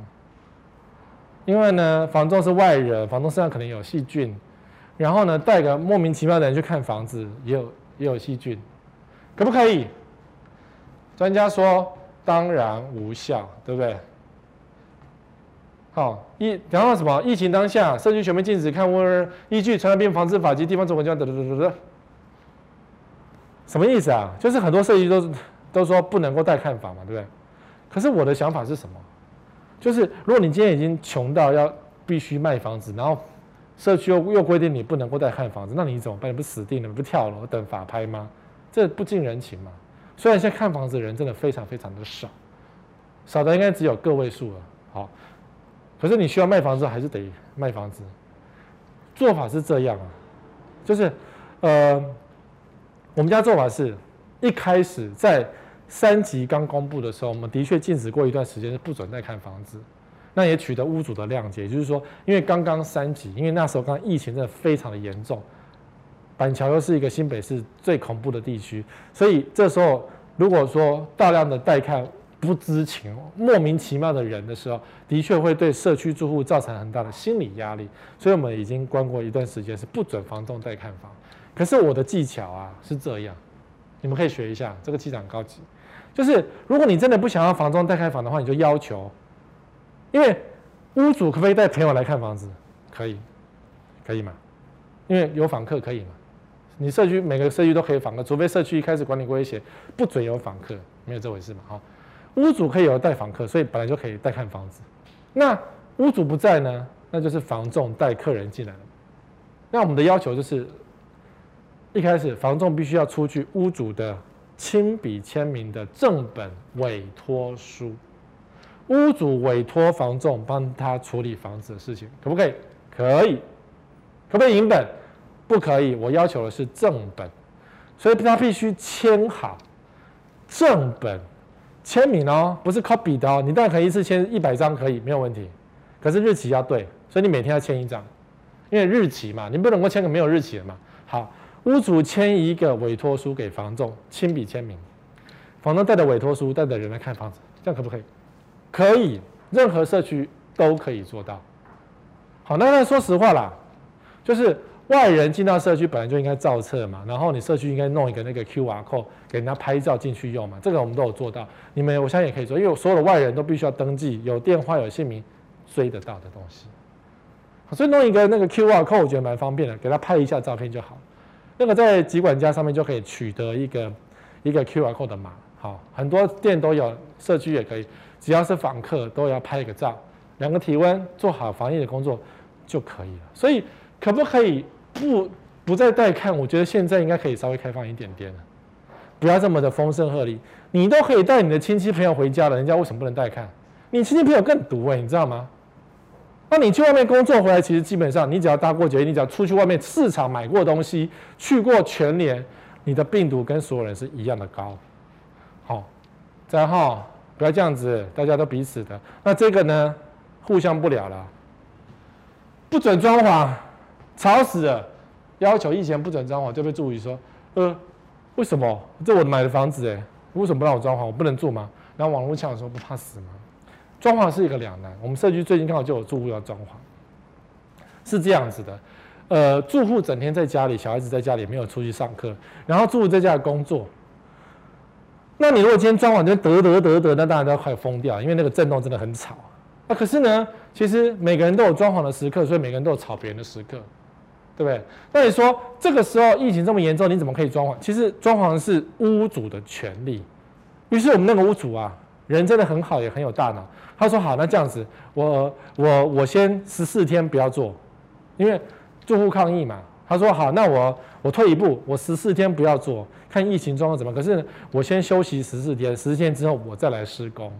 因为呢，房仲是外人，房仲身上可能有细菌，然后呢，带个莫名其妙的人去看房子，也有也有细菌，可不可以？专家说当然无效，对不对？好，疫然后什么？疫情当下，社区全面禁止看屋，依据《传染病防治法》及地方总管机关等等等等，什么意思啊？就是很多社区都都说不能够带看房嘛，对不对？可是我的想法是什么？就是如果你今天已经穷到要必须卖房子，然后社区又又规定你不能够再看房子，那你怎么办？你不死定了？你不跳楼等法拍吗？这不近人情嘛。虽然现在看房子的人真的非常非常的少，少的应该只有个位数了。好。可是你需要卖房子，还是得卖房子。做法是这样啊，就是，呃，我们家做法是，一开始在三级刚公布的时候，我们的确禁止过一段时间是不准再看房子，那也取得屋主的谅解。也就是说，因为刚刚三级，因为那时候刚疫情真的非常的严重，板桥又是一个新北市最恐怖的地区，所以这时候如果说大量的带看。不知情、莫名其妙的人的时候，的确会对社区住户造成很大的心理压力。所以我们已经关过一段时间，是不准房东带看房。可是我的技巧啊是这样，你们可以学一下，这个技巧高级。就是如果你真的不想要房东带看房的话，你就要求，因为屋主可不可以带朋友来看房子？可以，可以吗？因为有访客可以吗？你社区每个社区都可以访客，除非社区一开始管理规写不准有访客，没有这回事嘛？好，屋主可以有带访客，所以本来就可以带看房子。那屋主不在呢，那就是房仲带客人进来了。那我们的要求就是，一开始房仲必须要出具屋主的亲笔签名的正本委托书，屋主委托房仲帮他处理房子的事情，可不可以？可以。可不可以影本？不可以。我要求的是正本，所以他必须签好正本签名哦，不是 copy 的哦。你当然可以一次签一百张，可以没有问题。可是日期要对，所以你每天要签一张，因为日期嘛，你不能够签个没有日期的嘛。好，屋主签一个委托书给房仲，亲笔签名，房东带着委托书，带着人来看房子，这样可不可以？可以，任何社区都可以做到。好，那那说实话啦。就是外人进到社区本来就应该造册嘛，然后你社区应该弄一个那个 QR code 给人家拍照进去用嘛，这个我们都有做到。你们我相信也可以做，因为所有的外人都必须要登记，有电话有姓名，追得到的东西。所以弄一个那个 QR code 我觉得蛮方便的，给他拍一下照片就好。那个在集管家上面就可以取得一个一个 QR code 的码，好，很多店都有，社区也可以，只要是访客都要拍一个照，量个体温，做好防疫的工作就可以了。所以。可不可以不不再带看？我觉得现在应该可以稍微开放一点点了，不要这么的风声鹤唳。你都可以带你的亲戚朋友回家了，人家为什么不能带看？你亲戚朋友更毒哎，你知道吗？那你去外面工作回来，其实基本上你只要搭过捷运，你只要出去外面市场买过东西，去过全联，你的病毒跟所有人是一样的高。好，然后不要这样子，大家都彼此的。那这个呢，互相不了了，不准装潢。吵死了！要求以前不准装潢，就被助理说：“呃，为什么？这我买的房子哎，为什么不让我装潢？我不能住吗？”然后网络呛说：“不怕死吗？”装潢是一个两难。我们社区最近刚好就有住户要装潢，是这样子的：呃，住户整天在家里，小孩子在家里没有出去上课，然后住户在家里工作。那你如果今天装潢就得得得得，那大家都要快疯掉，因为那个震动真的很吵。那可是呢，其实每个人都有装潢的时刻，所以每个人都有吵别人的时刻。对不对？那你说这个时候疫情这么严重，你怎么可以装潢？其实装潢是屋主的权利。于是我们那个屋主啊，人真的很好，也很有大脑。他说：“好，那这样子，我我我先十四天不要做，因为住户抗议嘛。”他说：“好，那我我退一步，我十四天不要做，看疫情状况怎么。可是我先休息十四天，十四天之后我再来施工。”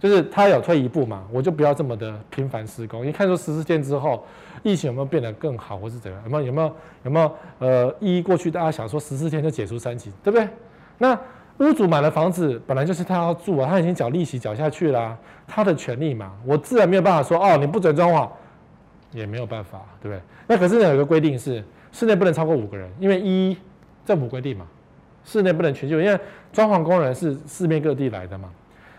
就是他有退一步嘛，我就不要这么的频繁施工。你看说十四天之后，疫情有没有变得更好，或是怎样？有没有有没有有没有呃，一过去大家想说十四天就解除三级，对不对？那屋主买了房子，本来就是他要住啊，他已经缴利息缴下去了，他的权利嘛，我自然没有办法说哦，你不准装潢，也没有办法，对不对？那可是呢，有一个规定是室内不能超过五个人，因为一政府规定嘛，室内不能全就，因为装潢工人是四面各地来的嘛，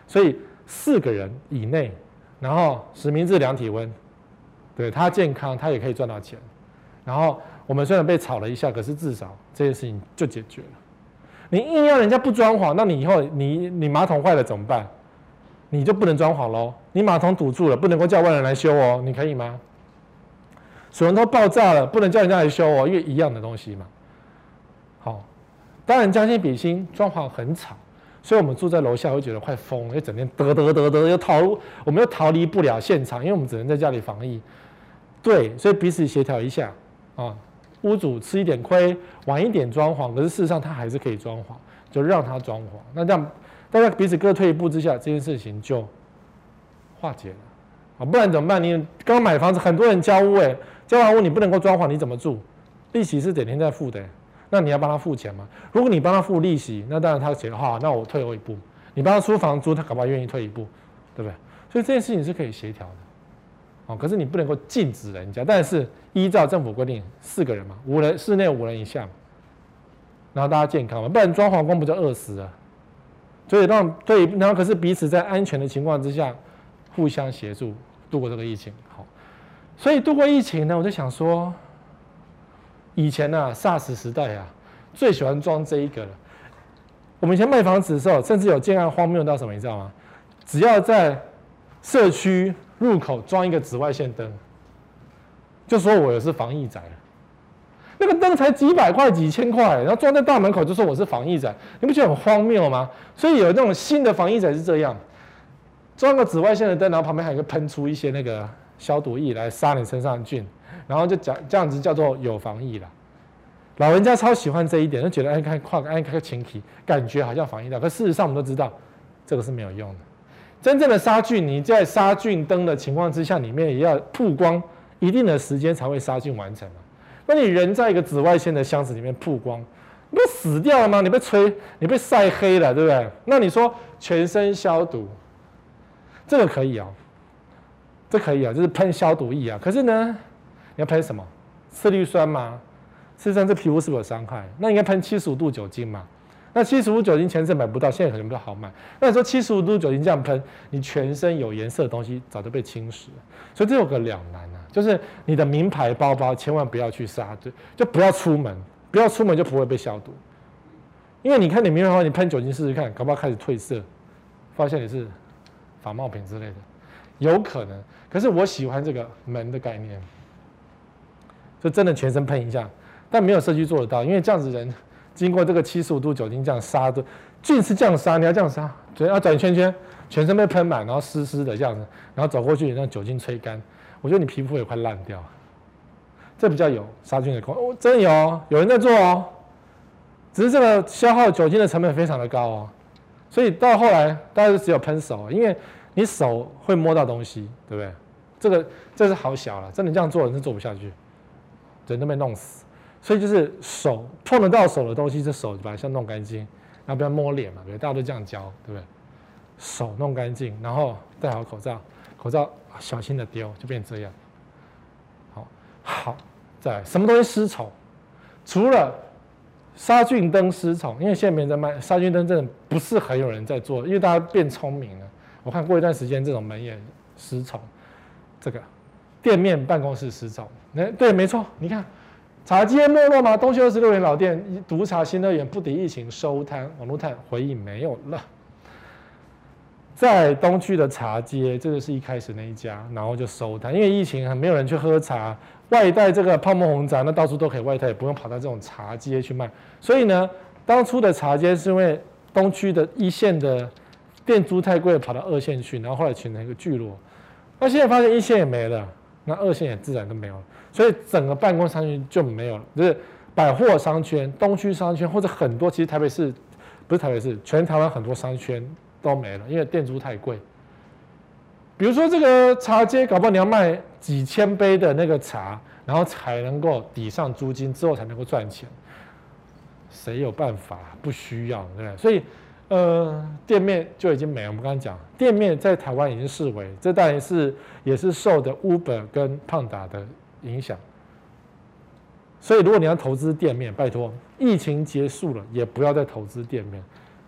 所以。四个人以内，然后实名制量体温，对他健康，他也可以赚到钱。然后我们虽然被吵了一下，可是至少这件事情就解决了。你硬要人家不装潢，那你以后你你马桶坏了怎么办？你就不能装潢喽？你马桶堵住了，不能够叫外人来修哦，你可以吗？水龙头爆炸了，不能叫人家来修哦，因为一样的东西嘛。好，当然将心比心，装潢很吵。所以，我们住在楼下会觉得快疯了，一整天得得得得，又逃，我们又逃离不了现场，因为我们只能在家里防疫。对，所以彼此协调一下啊，屋主吃一点亏，晚一点装潢，可是事实上他还是可以装潢，就让他装潢。那这样大家彼此各退一步之下，这件事情就化解了啊。不然怎么办？你刚买房子，很多人交屋，哎，交完屋你不能够装潢，你怎么住？利息是整天在付的。那你要帮他付钱吗？如果你帮他付利息，那当然他觉得话，那我退后一步。你帮他出房租，他搞不好愿意退一步，对不对？所以这件事情是可以协调的，哦。可是你不能够禁止人家，但是依照政府规定，四个人嘛，五人室内五人以下，然后大家健康嘛，不然装潢工不就饿死了？所以让对，然后可是彼此在安全的情况之下，互相协助度过这个疫情。所以度过疫情呢，我就想说。以前呢、，SARS 时代啊，最喜欢装这一个了。我们以前卖房子的时候，甚至有建案荒谬到什么，你知道吗？只要在社区入口装一个紫外线灯，就说我是防疫宅。那个灯才几百块、几千块，然后装在大门口就说我是防疫仔，你不觉得很荒谬吗？所以有那种新的防疫仔是这样，装个紫外线的灯，然后旁边还有一个喷出一些那个消毒液来杀你身上的菌，然后就讲这样子叫做有防疫了。老人家超喜欢这一点，就觉得哎看跨个哎看个前提，感觉好像防疫的，可事实上我们都知道这个是没有用的。真正的杀菌，你在杀菌灯的情况之下，里面也要曝光一定的时间才会杀菌完成嘛。那你人在一个紫外线的箱子里面曝光，你不死掉了吗？你被吹，你被晒黑了，对不对？那你说全身消毒，这个可以、哦，这可以啊，就是喷消毒液啊。可是呢，你要喷什么？次氯酸吗？事实上，这皮肤是不是有伤害？那应该喷七十五度酒精嘛？那七十五酒精前阵买不到，现在可能比较好买。那你说七十五度酒精这样喷，你全身有颜色的东西早就被侵蚀了，所以这有个两难啊。就是你的名牌包包千万不要去杀，就就不要出门，不要出门就不会被消毒。因为你看你名牌包，你喷酒精试试看，搞不好开始褪色，发现你是仿冒品之类的，有可能。可是我喜欢这个门的概念，就真的全身喷一下，但没有社区做得到，因为这样子人经过这个七十五度酒精这样杀的菌是这样杀，你要这样杀，对，要转圈圈，全身被喷满，然后湿湿的这样子，然后走过去让酒精吹干。我觉得你皮肤也快烂掉，这比较有杀菌的功能。哦，真的有，有人在做哦。只是这个消耗酒精的成本非常的高哦，所以到后来大家就只有喷手，因为你手会摸到东西，对不对？这个这是好小了，真的这样做人是做不下去，人都被弄死。所以就是手碰得到手的东西，这手把它先弄干净，然后不要摸脸嘛，对不对？大家都这样教，对不对？手弄干净，然后戴好口罩，口罩。小心的丢，就变成这样。好，好，再来什么东西失宠？除了杀菌灯失宠，因为现在没人在卖杀菌灯，真的不是很有人在做，因为大家变聪明了。我看过一段时间，这种门也失宠。这个店面办公室失宠，哎，对，没错。你看，茶街没落吗？东区二十六元老店独茶新乐园不敌疫情收摊，网络摊回应没有了。在东区的茶街，这个是一开始那一家，然后就收摊，因为疫情很没有人去喝茶，外带这个泡沫红茶，那到处都可以外带，也不用跑到这种茶街去卖。所以呢，当初的茶街是因为东区的一线的店租太贵，跑到二线去，然后后来形成一个聚落。那现在发现一线也没了，那二线也自然都没有了，所以整个办公商圈就没有了，就是百货商圈、东区商圈或者很多，其实台北市不是台北市，全台湾很多商圈。都没了，因为店租太贵。比如说这个茶街，搞不好你要卖几千杯的那个茶，然后才能够抵上租金，之后才能够赚钱。谁有办法？不需要，对不对？所以，呃，店面就已经没了。我们刚刚讲，店面在台湾已经视为，这当然是也是受的 Uber 跟胖达的影响。所以，如果你要投资店面，拜托，疫情结束了，也不要再投资店面，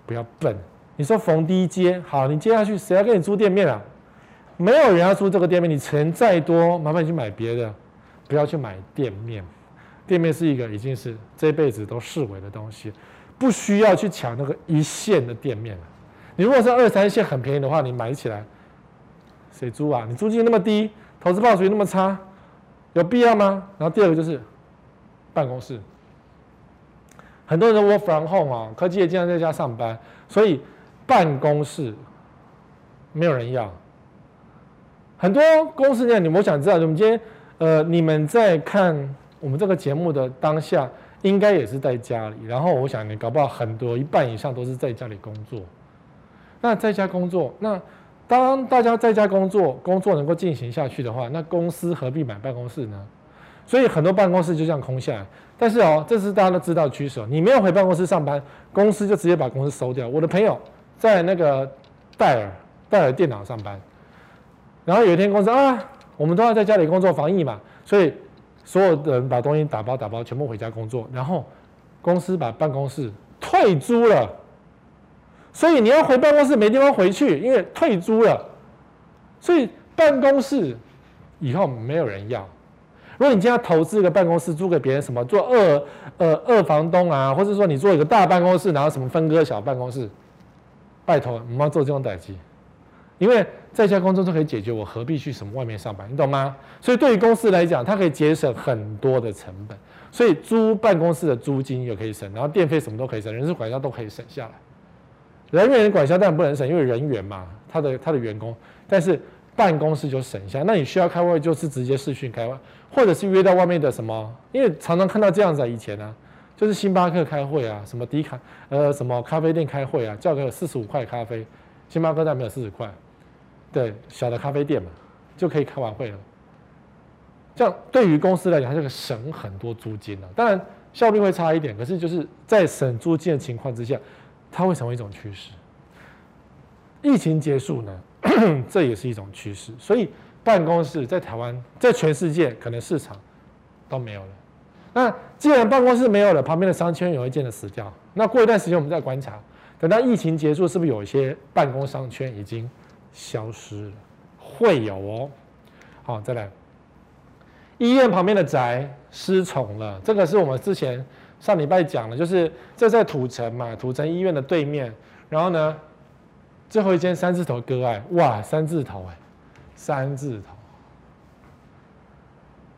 不要笨。你说逢低接好，你接下去谁要跟你租店面啊？没有人要租这个店面，你钱再多，麻烦你去买别的，不要去买店面。店面是一个已经是这辈子都视为的东西，不需要去抢那个一线的店面了。你如果是二三线很便宜的话，你买起来，谁租啊？你租金那么低，投资报酬率那么差，有必要吗？然后第二个就是办公室，很多人都 work from home 啊，科技也经常在家上班，所以。办公室没有人要，很多公司呢，你我想知道，你们今天呃，你们在看我们这个节目的当下，应该也是在家里。然后我想你搞不好很多一半以上都是在家里工作。那在家工作，那当大家在家工作，工作能够进行下去的话，那公司何必买办公室呢？所以很多办公室就这样空下来。但是哦，这是大家都知道的趋势，你没有回办公室上班，公司就直接把公司收掉。我的朋友。在那个戴尔戴尔电脑上班，然后有一天公司啊，我们都要在家里工作防疫嘛，所以所有的人把东西打包打包，全部回家工作，然后公司把办公室退租了，所以你要回办公室没地方回去，因为退租了，所以办公室以后没有人要。如果你今天投资一个办公室租给别人，什么做二呃二房东啊，或者说你做一个大办公室，然后什么分割小办公室。拜托，你们要做这种代志，因为在家工作都可以解决，我何必去什么外面上班？你懂吗？所以对于公司来讲，它可以节省很多的成本，所以租办公室的租金也可以省，然后电费什么都可以省，人事管销都可以省下来。人员管销当然不能省，因为人员嘛，他的他的员工，但是办公室就省下。那你需要开会，就是直接视讯开会，或者是约到外面的什么？因为常常看到这样子啊，以前啊，就是星巴克开会啊，什么迪卡呃什么咖啡店开会啊，叫个四十五块咖啡，星巴克但没有四十块，对，小的咖啡店嘛，就可以开完会了。这样对于公司来讲，它就可以省很多租金了。当然效率会差一点，可是就是在省租金的情况之下。它会成为一种趋势。疫情结束呢，这也是一种趋势。所以办公室在台湾，在全世界可能市场都没有了。那既然办公室没有了，旁边的商圈也会渐渐死掉。那过一段时间我们再观察，等到疫情结束，是不是有一些办公商圈已经消失了？会有哦。好，再来，医院旁边的宅失宠了。这个是我们之前。上礼拜讲的，就是这在土城嘛，土城医院的对面。然后呢，最后一间三字头割爱，哇，三字头哎，三字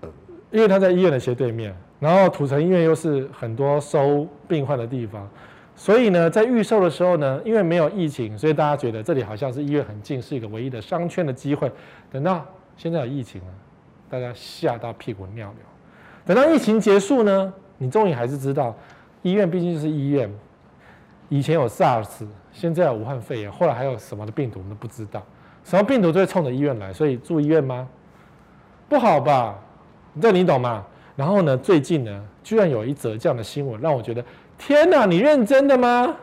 头，因为他在医院的斜对面，然后土城医院又是很多收病患的地方，所以呢，在预售的时候呢，因为没有疫情，所以大家觉得这里好像是医院很近，是一个唯一的商圈的机会。等到现在有疫情了，大家吓到屁滚尿流。等到疫情结束呢？你终于还是知道，医院毕竟是医院。以前有 SARS，现在有武汉肺炎，后来还有什么的病毒，我们都不知道。什么病毒都会冲着医院来，所以住医院吗？不好吧？这你懂吗？然后呢，最近呢，居然有一则这样的新闻，让我觉得，天哪，你认真的吗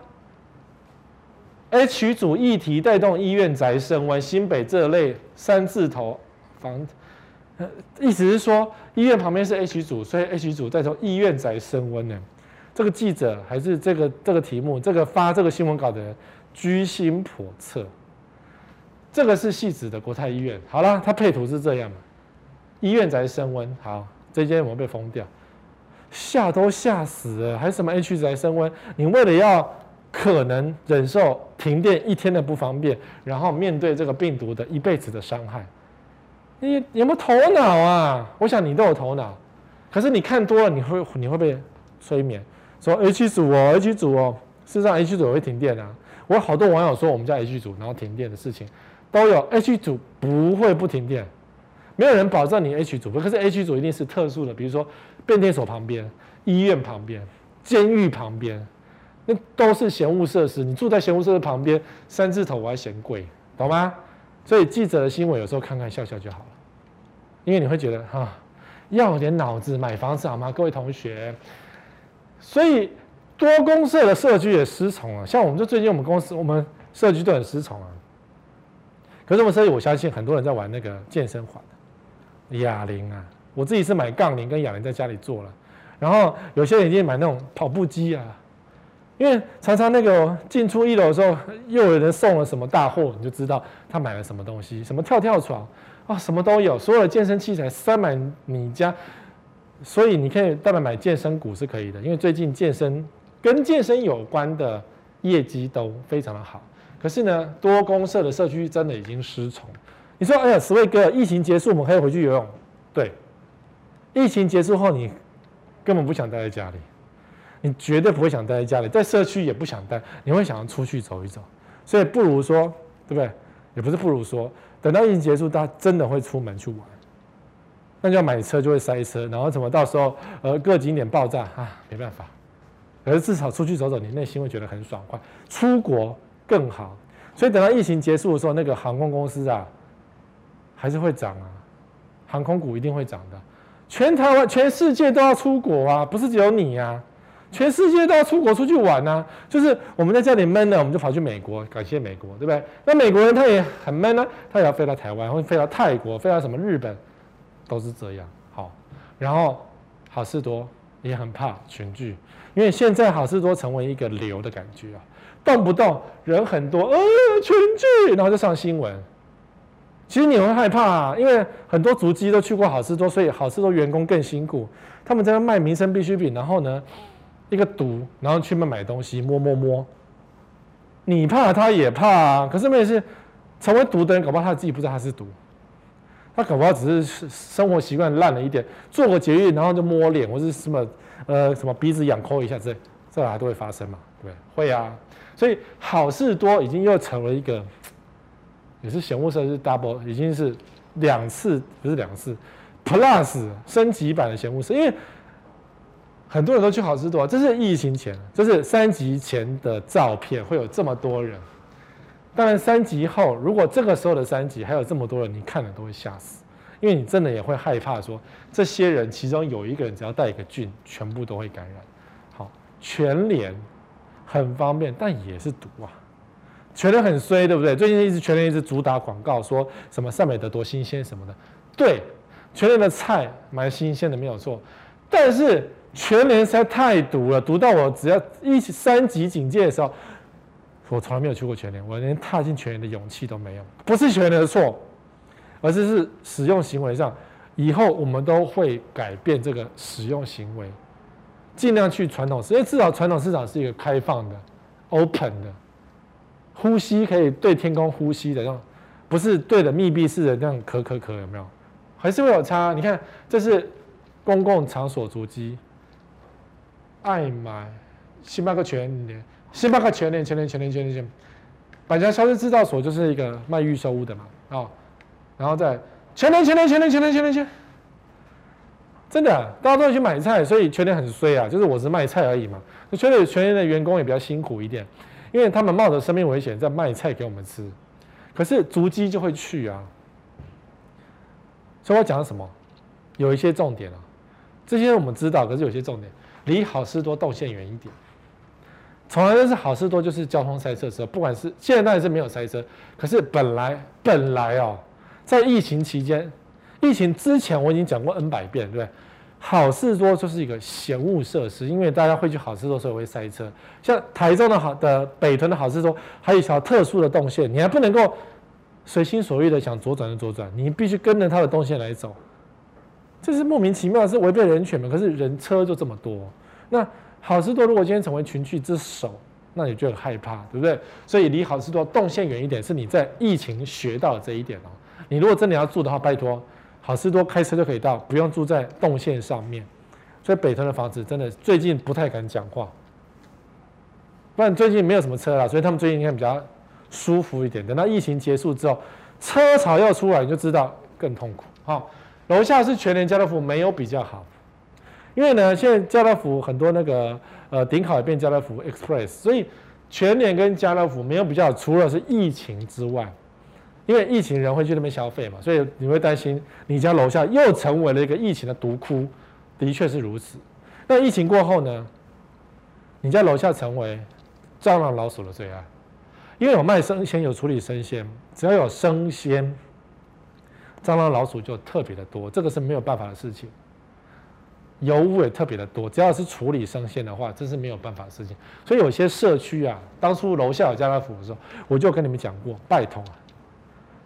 ？H 组议题带动医院宅升温，新北这类三字头房。意思是说，医院旁边是 H 组，所以 H 组带动医院宅升温呢。这个记者还是这个这个题目，这个发这个新闻稿的人居心叵测。这个是戏子的国泰医院。好了，它配图是这样嘛？医院宅升温，好，这间有没有被封掉？吓都吓死了，还什么 H 宅升温？你为了要可能忍受停电一天的不方便，然后面对这个病毒的一辈子的伤害。你有没有头脑啊？我想你都有头脑，可是你看多了，你会你会被催眠，说 H 组哦，H 组哦，事实上 H 组也会停电啊。我好多网友说我们家 H 组然后停电的事情都有，H 组不会不停电，没有人保证你 H 组，可是 H 组一定是特殊的，比如说变电所旁边、医院旁边、监狱旁边，那都是嫌恶设施。你住在嫌恶设施旁边，三字头我还嫌贵，懂吗？所以记者的新闻有时候看看笑笑就好了，因为你会觉得哈，要有点脑子买房子好吗？各位同学，所以多公社的社区也失宠了。像我们就最近我们公司我们社区都很失宠啊。可是我们社区我相信很多人在玩那个健身环，哑铃啊，我自己是买杠铃跟哑铃在家里做了，然后有些人已经买那种跑步机啊。因为常常那个进出一楼的时候，又有人送了什么大货，你就知道他买了什么东西，什么跳跳床啊，什么都有，所有的健身器材塞满你家，所以你可以当然买健身股是可以的，因为最近健身跟健身有关的业绩都非常的好。可是呢，多公社的社区真的已经失宠。你说，哎呀，十位哥，疫情结束我们可以回去游泳？疫情结束后你根本不想待在家里。你绝对不会想待在家里，在社区也不想待，你会想要出去走一走，所以不如说，对不对？也不是不如说，等到疫情结束，大家真的会出门去玩，那就要买车就会塞车，然后怎么到时候呃各景点爆炸啊，没办法。可是至少出去走走，你内心会觉得很爽快，出国更好。所以等到疫情结束的时候，那个航空公司啊，还是会涨啊，航空股一定会涨的。全台湾、全世界都要出国啊，不是只有你呀、啊。全世界都要出国出去玩呐、啊，就是我们在家里闷了，我们就跑去美国，感谢美国，对不对？那美国人他也很闷呢、啊，他也要飞到台湾，或飞到泰国，飞到什么日本，都是这样。好，然后好事多也很怕群聚，因为现在好事多成为一个流的感觉啊，动不动人很多，呃，群聚，然后就上新闻。其实你会害怕啊，因为很多足迹都去过好事多，所以好事多员工更辛苦，他们在那卖民生必需品，然后呢？一个赌，然后去那买东西，摸摸摸。你怕他也怕啊，可是没事，成为毒的人，搞不好他自己不知道他是毒，他搞不好只是生活习惯烂了一点，做个节育，然后就摸脸或是什么呃什么鼻子痒抠一下，这这还都会发生嘛？对，会啊。所以好事多已经又成为一个，也是嫌恶设施 double，已经是两次不是两次，plus 升级版的嫌恶设，因为很多人都去好市多，这是疫情前，这是三级前的照片，会有这么多人。当然，三级后，如果这个时候的三级还有这么多人，你看了都会吓死，因为你真的也会害怕说，这些人其中有一个人只要带一个菌，全部都会感染。好，全联很方便，但也是毒啊。全联很衰，对不对？最近一直全联一直主打广告，说什么赛美德多新鲜什么的。对，全联的菜蛮新鲜的，没有错。但是全联实在太毒了，毒到我只要一三级警戒的时候。我从来没有去过全联，我连踏进全联的勇气都没有。不是全联的错，而是是使用行为上，以后我们都会改变这个使用行为，尽量去传统市，因为至少传统市场是一个开放的、open 的，呼吸可以对天空呼吸的，那种不是对着密闭式的那种咳咳咳，有没有？还是会有差。你看，这是公共场所足迹，爱买星巴克全年。星巴克全年、全年、全年、全年、全联，板桥消失制造所就是一个卖预售屋的嘛，哦，然后再全年、全年、全年、全年、全年、全，真的，大家都要去买菜，所以全年很衰啊，就是我是卖菜而已嘛。全联全年的员工也比较辛苦一点，因为他们冒着生命危险在卖菜给我们吃，可是足迹就会去啊。所以我讲什么？有一些重点啊，这些我们知道，可是有些重点，离好事多动线远一点。从来都是好事多，就是交通塞车的时候，不管是现在当然是没有塞车，可是本来本来哦，在疫情期间，疫情之前我已经讲过 N 百遍，对不对？好事多就是一个嫌恶设施，因为大家会去好事多，所以会塞车。像台中的好的北屯的好事多，还有一条特殊的动线，你还不能够随心所欲的想左转就左转，你必须跟着它的动线来走，这是莫名其妙，是违背人权的。可是人车就这么多，那。好事多如果今天成为群聚之首，那你就很害怕，对不对？所以离好事多动线远一点，是你在疫情学到这一点哦。你如果真的要住的话，拜托，好事多开车就可以到，不用住在动线上面。所以北屯的房子真的最近不太敢讲话，不然最近没有什么车了，所以他们最近应该比较舒服一点。等到疫情结束之后，车潮要出来，你就知道更痛苦。好，楼下是全联家乐福，没有比较好。因为呢，现在家乐福很多那个呃顶好也变家乐福 Express，所以全联跟家乐福没有比较，除了是疫情之外，因为疫情人会去那边消费嘛，所以你会担心你家楼下又成为了一个疫情的毒窟，的确是如此。那疫情过后呢，你家楼下成为蟑螂老鼠的最爱，因为有卖生鲜有处理生鲜，只要有生鲜，蟑螂老鼠就特别的多，这个是没有办法的事情。油污也特别的多，只要是处理生鲜的话，这是没有办法的事情。所以有些社区啊，当初楼下有家乐福的时候，我就跟你们讲过，拜托，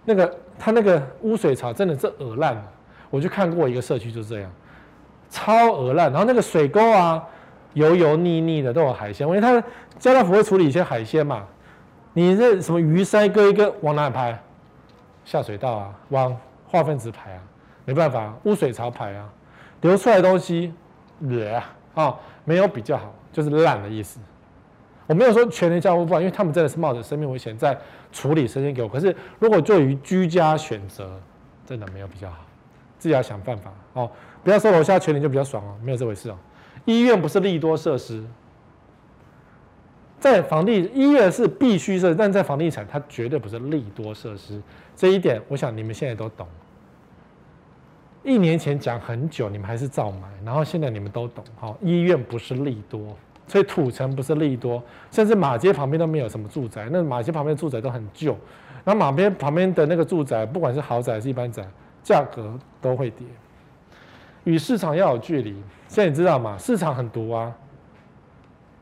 那个他那个污水槽真的是恶烂了。我去看过一个社区就这样，超恶烂。然后那个水沟啊，油油腻腻的都有海鲜，因为他家乐福会处理一些海鲜嘛。你这什么鱼鳃割一割往哪里排？下水道啊，往化粪池排啊，没办法，污水槽排啊。流出来的东西，热啊，哦，没有比较好，就是烂的意思。我没有说全联家乐福不好，因为他们真的是冒着生命危险在处理生鲜给我。可是如果做于居家选择，真的没有比较好，自己要想办法哦。不要说楼下全年就比较爽哦，没有这回事哦。医院不是利多设施，在房地医院是必须设，但在房地产它绝对不是利多设施。这一点，我想你们现在都懂。一年前讲很久，你们还是照买，然后现在你们都懂。好，医院不是利多，所以土城不是利多，甚至马街旁边都没有什么住宅，那马街旁边住宅都很旧，然后马边旁边的那个住宅，不管是豪宅还是一般宅，价格都会跌。与市场要有距离，现在你知道吗？市场很毒啊。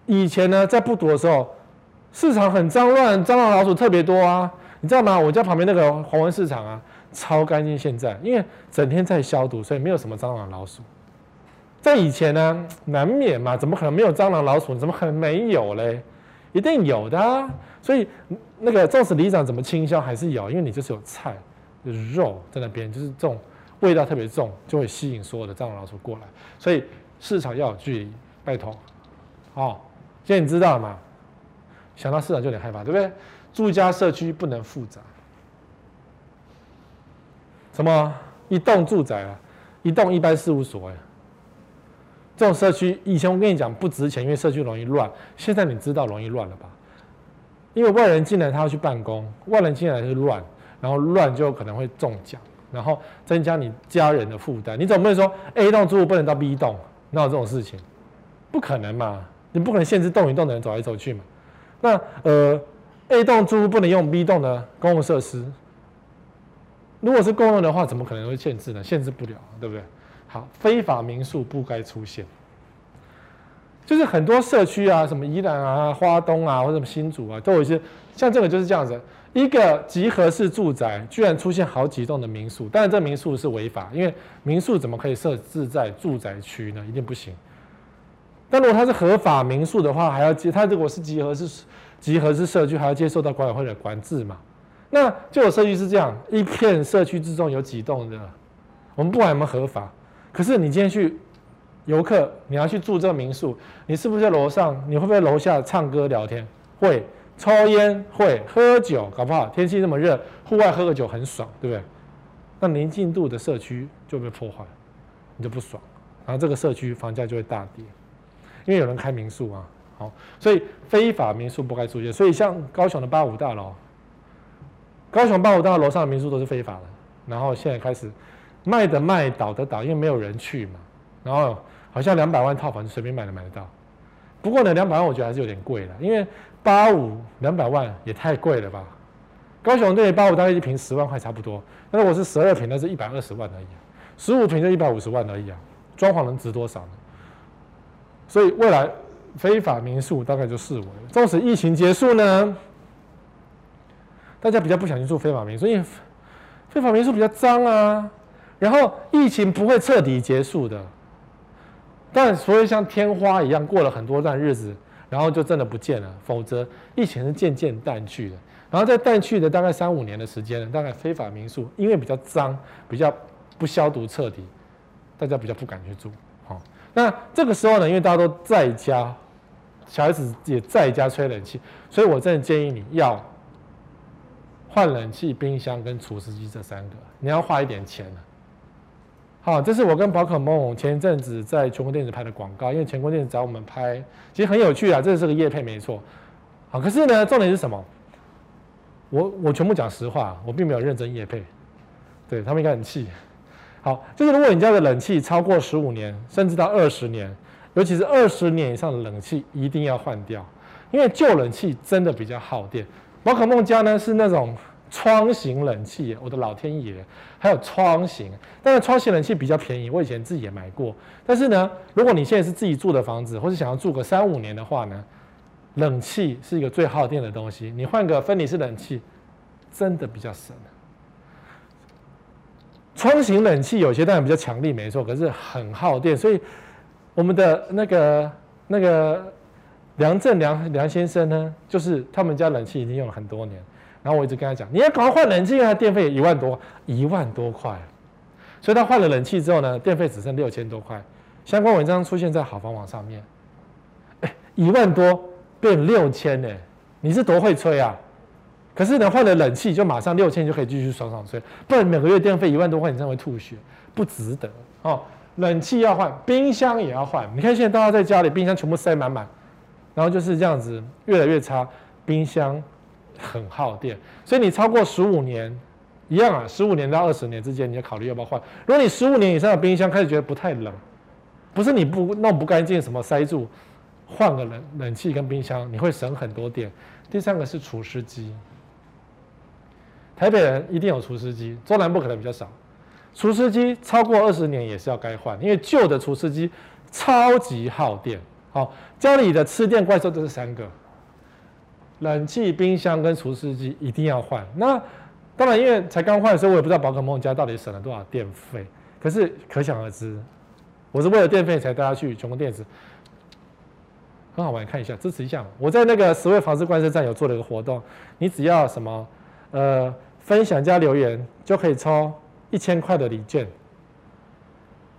以前呢，在不毒的时候，市场很脏乱，蟑螂老鼠特别多啊。你知道吗？我家旁边那个黄文市场啊。超干净，现在因为整天在消毒，所以没有什么蟑螂老鼠。在以前呢，难免嘛，怎么可能没有蟑螂老鼠？怎么可能没有嘞？一定有的啊。所以那个纵使里长怎么倾销还是有，因为你就是有菜，就是肉在那边，就是这种味道特别重，就会吸引所有的蟑螂老鼠过来。所以市场要有距离，拜托。哦，现在你知道了吗？想到市场就有点害怕，对不对？住家社区不能复杂。什么一栋住宅啊？一栋一般事务所哎。这种社区以前我跟你讲不值钱，因为社区容易乱。现在你知道容易乱了吧？因为外人进来他要去办公，外人进来是乱，然后乱就可能会中奖，然后增加你家人的负担。你总不能说 A 栋住户不能到 B 栋，哪有这种事情？不可能嘛？你不可能限制栋与栋的人走来走去嘛？那呃，A 栋住户不能用 B 栋的公共设施。如果是公用的话，怎么可能会限制呢？限制不了，对不对？好，非法民宿不该出现，就是很多社区啊，什么宜兰啊、花东啊，或者什么新竹啊，都有一些像这个就是这样子，一个集合式住宅居然出现好几栋的民宿，当然这民宿是违法，因为民宿怎么可以设置在住宅区呢？一定不行。但如果它是合法民宿的话，还要接它如果是集合式集合式社区，还要接受到管委会的管制嘛？那就有社区是这样，一片社区之中有几栋的，我们不管有没有合法。可是你今天去游客，你要去住这个民宿，你是不是在楼上？你会不会楼下唱歌聊天？会，抽烟会，喝酒搞不好天气那么热，户外喝个酒很爽，对不对？那宁静度的社区就被破坏，你就不爽，然后这个社区房价就会大跌，因为有人开民宿啊。好，所以非法民宿不该出现。所以像高雄的八五大楼，高雄八五大楼楼上的民宿都是非法的，然后现在开始。卖的卖，倒的倒，因为没有人去嘛。然后好像两百万套房随便买都买得到。不过呢，两百万我觉得还是有点贵了，因为八五两百万也太贵了吧？高雄对八五大概一平十万块差不多，那如果是十二平，那是一百二十万而已，十五平就一百五十万而已啊。装潢能值多少呢？所以未来非法民宿大概就四五。纵使疫情结束呢，大家比较不想去住非法民宿，因为非法民宿比较脏啊。然后疫情不会彻底结束的，但所以像天花一样过了很多段日子，然后就真的不见了。否则疫情是渐渐淡去的。然后在淡去的大概三五年的时间，大概非法民宿因为比较脏，比较不消毒彻底，大家比较不敢去住。好，那这个时候呢，因为大家都在家，小孩子也在家吹冷气，所以我真的建议你要换冷气、冰箱跟除湿机这三个，你要花一点钱。好，这是我跟宝可梦前一阵子在全国电子拍的广告，因为全国电子找我们拍，其实很有趣啊，这是个业配没错。好，可是呢，重点是什么？我我全部讲实话，我并没有认真业配，对他们应该很气。好，就是如果你家的冷气超过十五年，甚至到二十年，尤其是二十年以上的冷气，一定要换掉，因为旧冷气真的比较耗电。宝可梦家呢是那种。窗型冷气，我的老天爷！还有窗型，但是窗型冷气比较便宜，我以前自己也买过。但是呢，如果你现在是自己住的房子，或是想要住个三五年的话呢，冷气是一个最耗电的东西。你换个分离式冷气，真的比较省。窗型冷气有些当然比较强力，没错，可是很耗电。所以我们的那个那个梁振梁梁先生呢，就是他们家冷气已经用了很多年。然后我一直跟他讲，你要赶快换冷气，因为电费一万多，一万多块。所以他换了冷气之后呢，电费只剩六千多块。相关文章出现在好房网上面，哎，一万多变六千呢，你是多会吹啊？可是呢，换了冷气就马上六千就可以继续爽爽吹，不然每个月电费一万多块，你真的会吐血，不值得哦。冷气要换，冰箱也要换。你看现在大家在家里，冰箱全部塞满满，然后就是这样子，越来越差，冰箱。很耗电，所以你超过十五年，一样啊，十五年到二十年之间，你要考虑要不要换。如果你十五年以上的冰箱开始觉得不太冷，不是你不弄不干净，什么塞住，换个冷冷气跟冰箱，你会省很多电。第三个是除湿机，台北人一定有除湿机，中南部可能比较少。除湿机超过二十年也是要该换，因为旧的除湿机超级耗电。好，家里的吃电怪兽都是三个。冷气、冰箱跟除湿机一定要换。那当然，因为才刚换的时候，我也不知道宝可梦家到底省了多少电费。可是可想而知，我是为了电费才带他去全国电子。很好玩，看一下支持一下。我在那个十位房市观测站有做了一个活动，你只要什么呃分享加留言就可以抽一千块的礼券，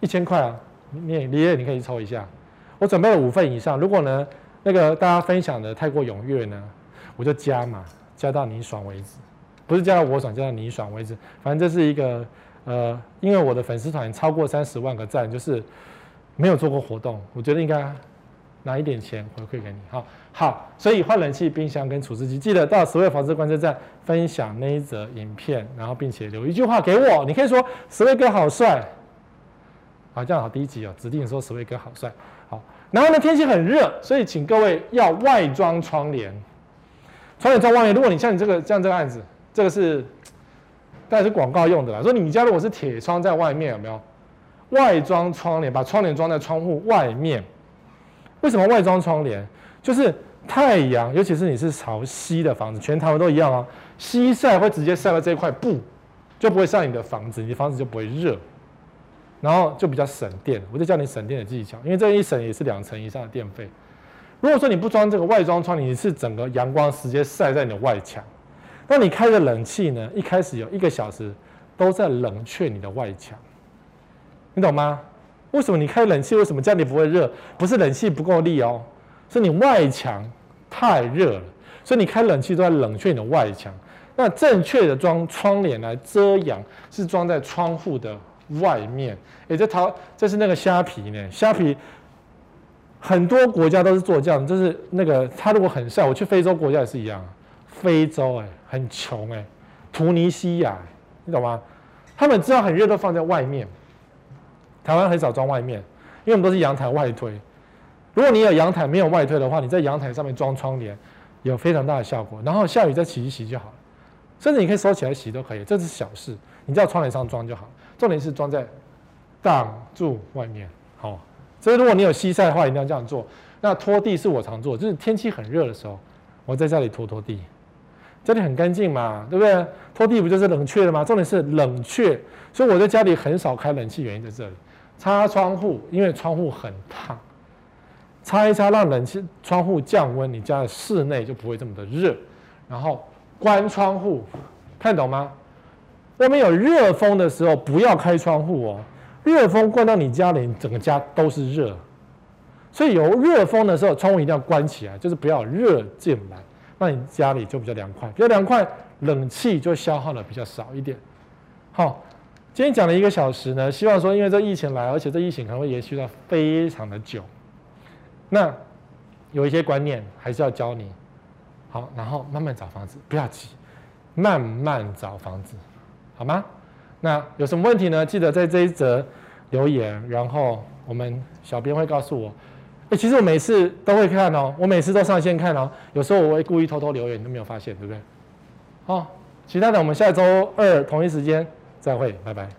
一千块啊，你你你也你可以抽一下。我准备了五份以上，如果呢那个大家分享的太过踊跃呢，我就加嘛，加到你爽为止，不是加到我爽，加到你爽为止。反正这是一个呃，因为我的粉丝团超过三十万个赞，就是没有做过活动，我觉得应该拿一点钱回馈给你。好，好，所以换冷气、冰箱跟除湿机，记得到十位房子观测站分享那一则影片，然后并且留一句话给我，你可以说十位哥好帅，好，这样好低级哦，指定说十位哥好帅。好，然后呢，天气很热，所以请各位要外装窗帘。窗帘装外面，如果你像你这个像这个案子，这个是，大概是广告用的啦。说你家如果是铁窗在外面，有没有外装窗帘？把窗帘装在窗户外面。为什么外装窗帘？就是太阳，尤其是你是朝西的房子，全台湾都一样啊。西晒会直接晒到这一块布，就不会晒你的房子，你的房子就不会热。然后就比较省电，我就教你省电的技巧，因为这一省也是两成以上的电费。如果说你不装这个外装窗，你是整个阳光直接晒在你的外墙，那你开的冷气呢，一开始有一个小时都在冷却你的外墙，你懂吗？为什么你开冷气，为什么家里不会热？不是冷气不够力哦，是你外墙太热了，所以你开冷气都在冷却你的外墙。那正确的装窗帘来遮阳，是装在窗户的。外面，哎，这淘这是那个虾皮呢？虾皮很多国家都是做这样，就是那个他如果很晒，我去非洲国家也是一样，非洲哎，很穷哎，突尼西亚，你懂吗？他们知道很热都放在外面，台湾很少装外面，因为我们都是阳台外推。如果你有阳台没有外推的话，你在阳台上面装窗帘，有非常大的效果。然后下雨再洗一洗就好了，甚至你可以收起来洗都可以，这是小事，你只要窗帘上装就好。重点是装在挡住外面，好，所以如果你有西晒的话，一定要这样做。那拖地是我常做，就是天气很热的时候，我在家里拖拖地，家里很干净嘛，对不对？拖地不就是冷却的吗？重点是冷却，所以我在家里很少开冷气，原因在这里。擦窗户，因为窗户很烫，擦一擦让冷气窗户降温，你家的室内就不会这么的热。然后关窗户，看懂吗？外面有热风的时候，不要开窗户哦。热风灌到你家里，你整个家都是热。所以有热风的时候，窗户一定要关起来，就是不要热进来，那你家里就比较凉快。比较凉快，冷气就消耗的比较少一点。好，今天讲了一个小时呢，希望说，因为这疫情来，而且这疫情可能会延续到非常的久。那有一些观念还是要教你。好，然后慢慢找房子，不要急，慢慢找房子。好吗？那有什么问题呢？记得在这一则留言，然后我们小编会告诉我。哎，其实我每次都会看哦，我每次都上线看哦。有时候我会故意偷偷留言，你都没有发现，对不对？好，其他的我们下周二同一时间再会，拜拜。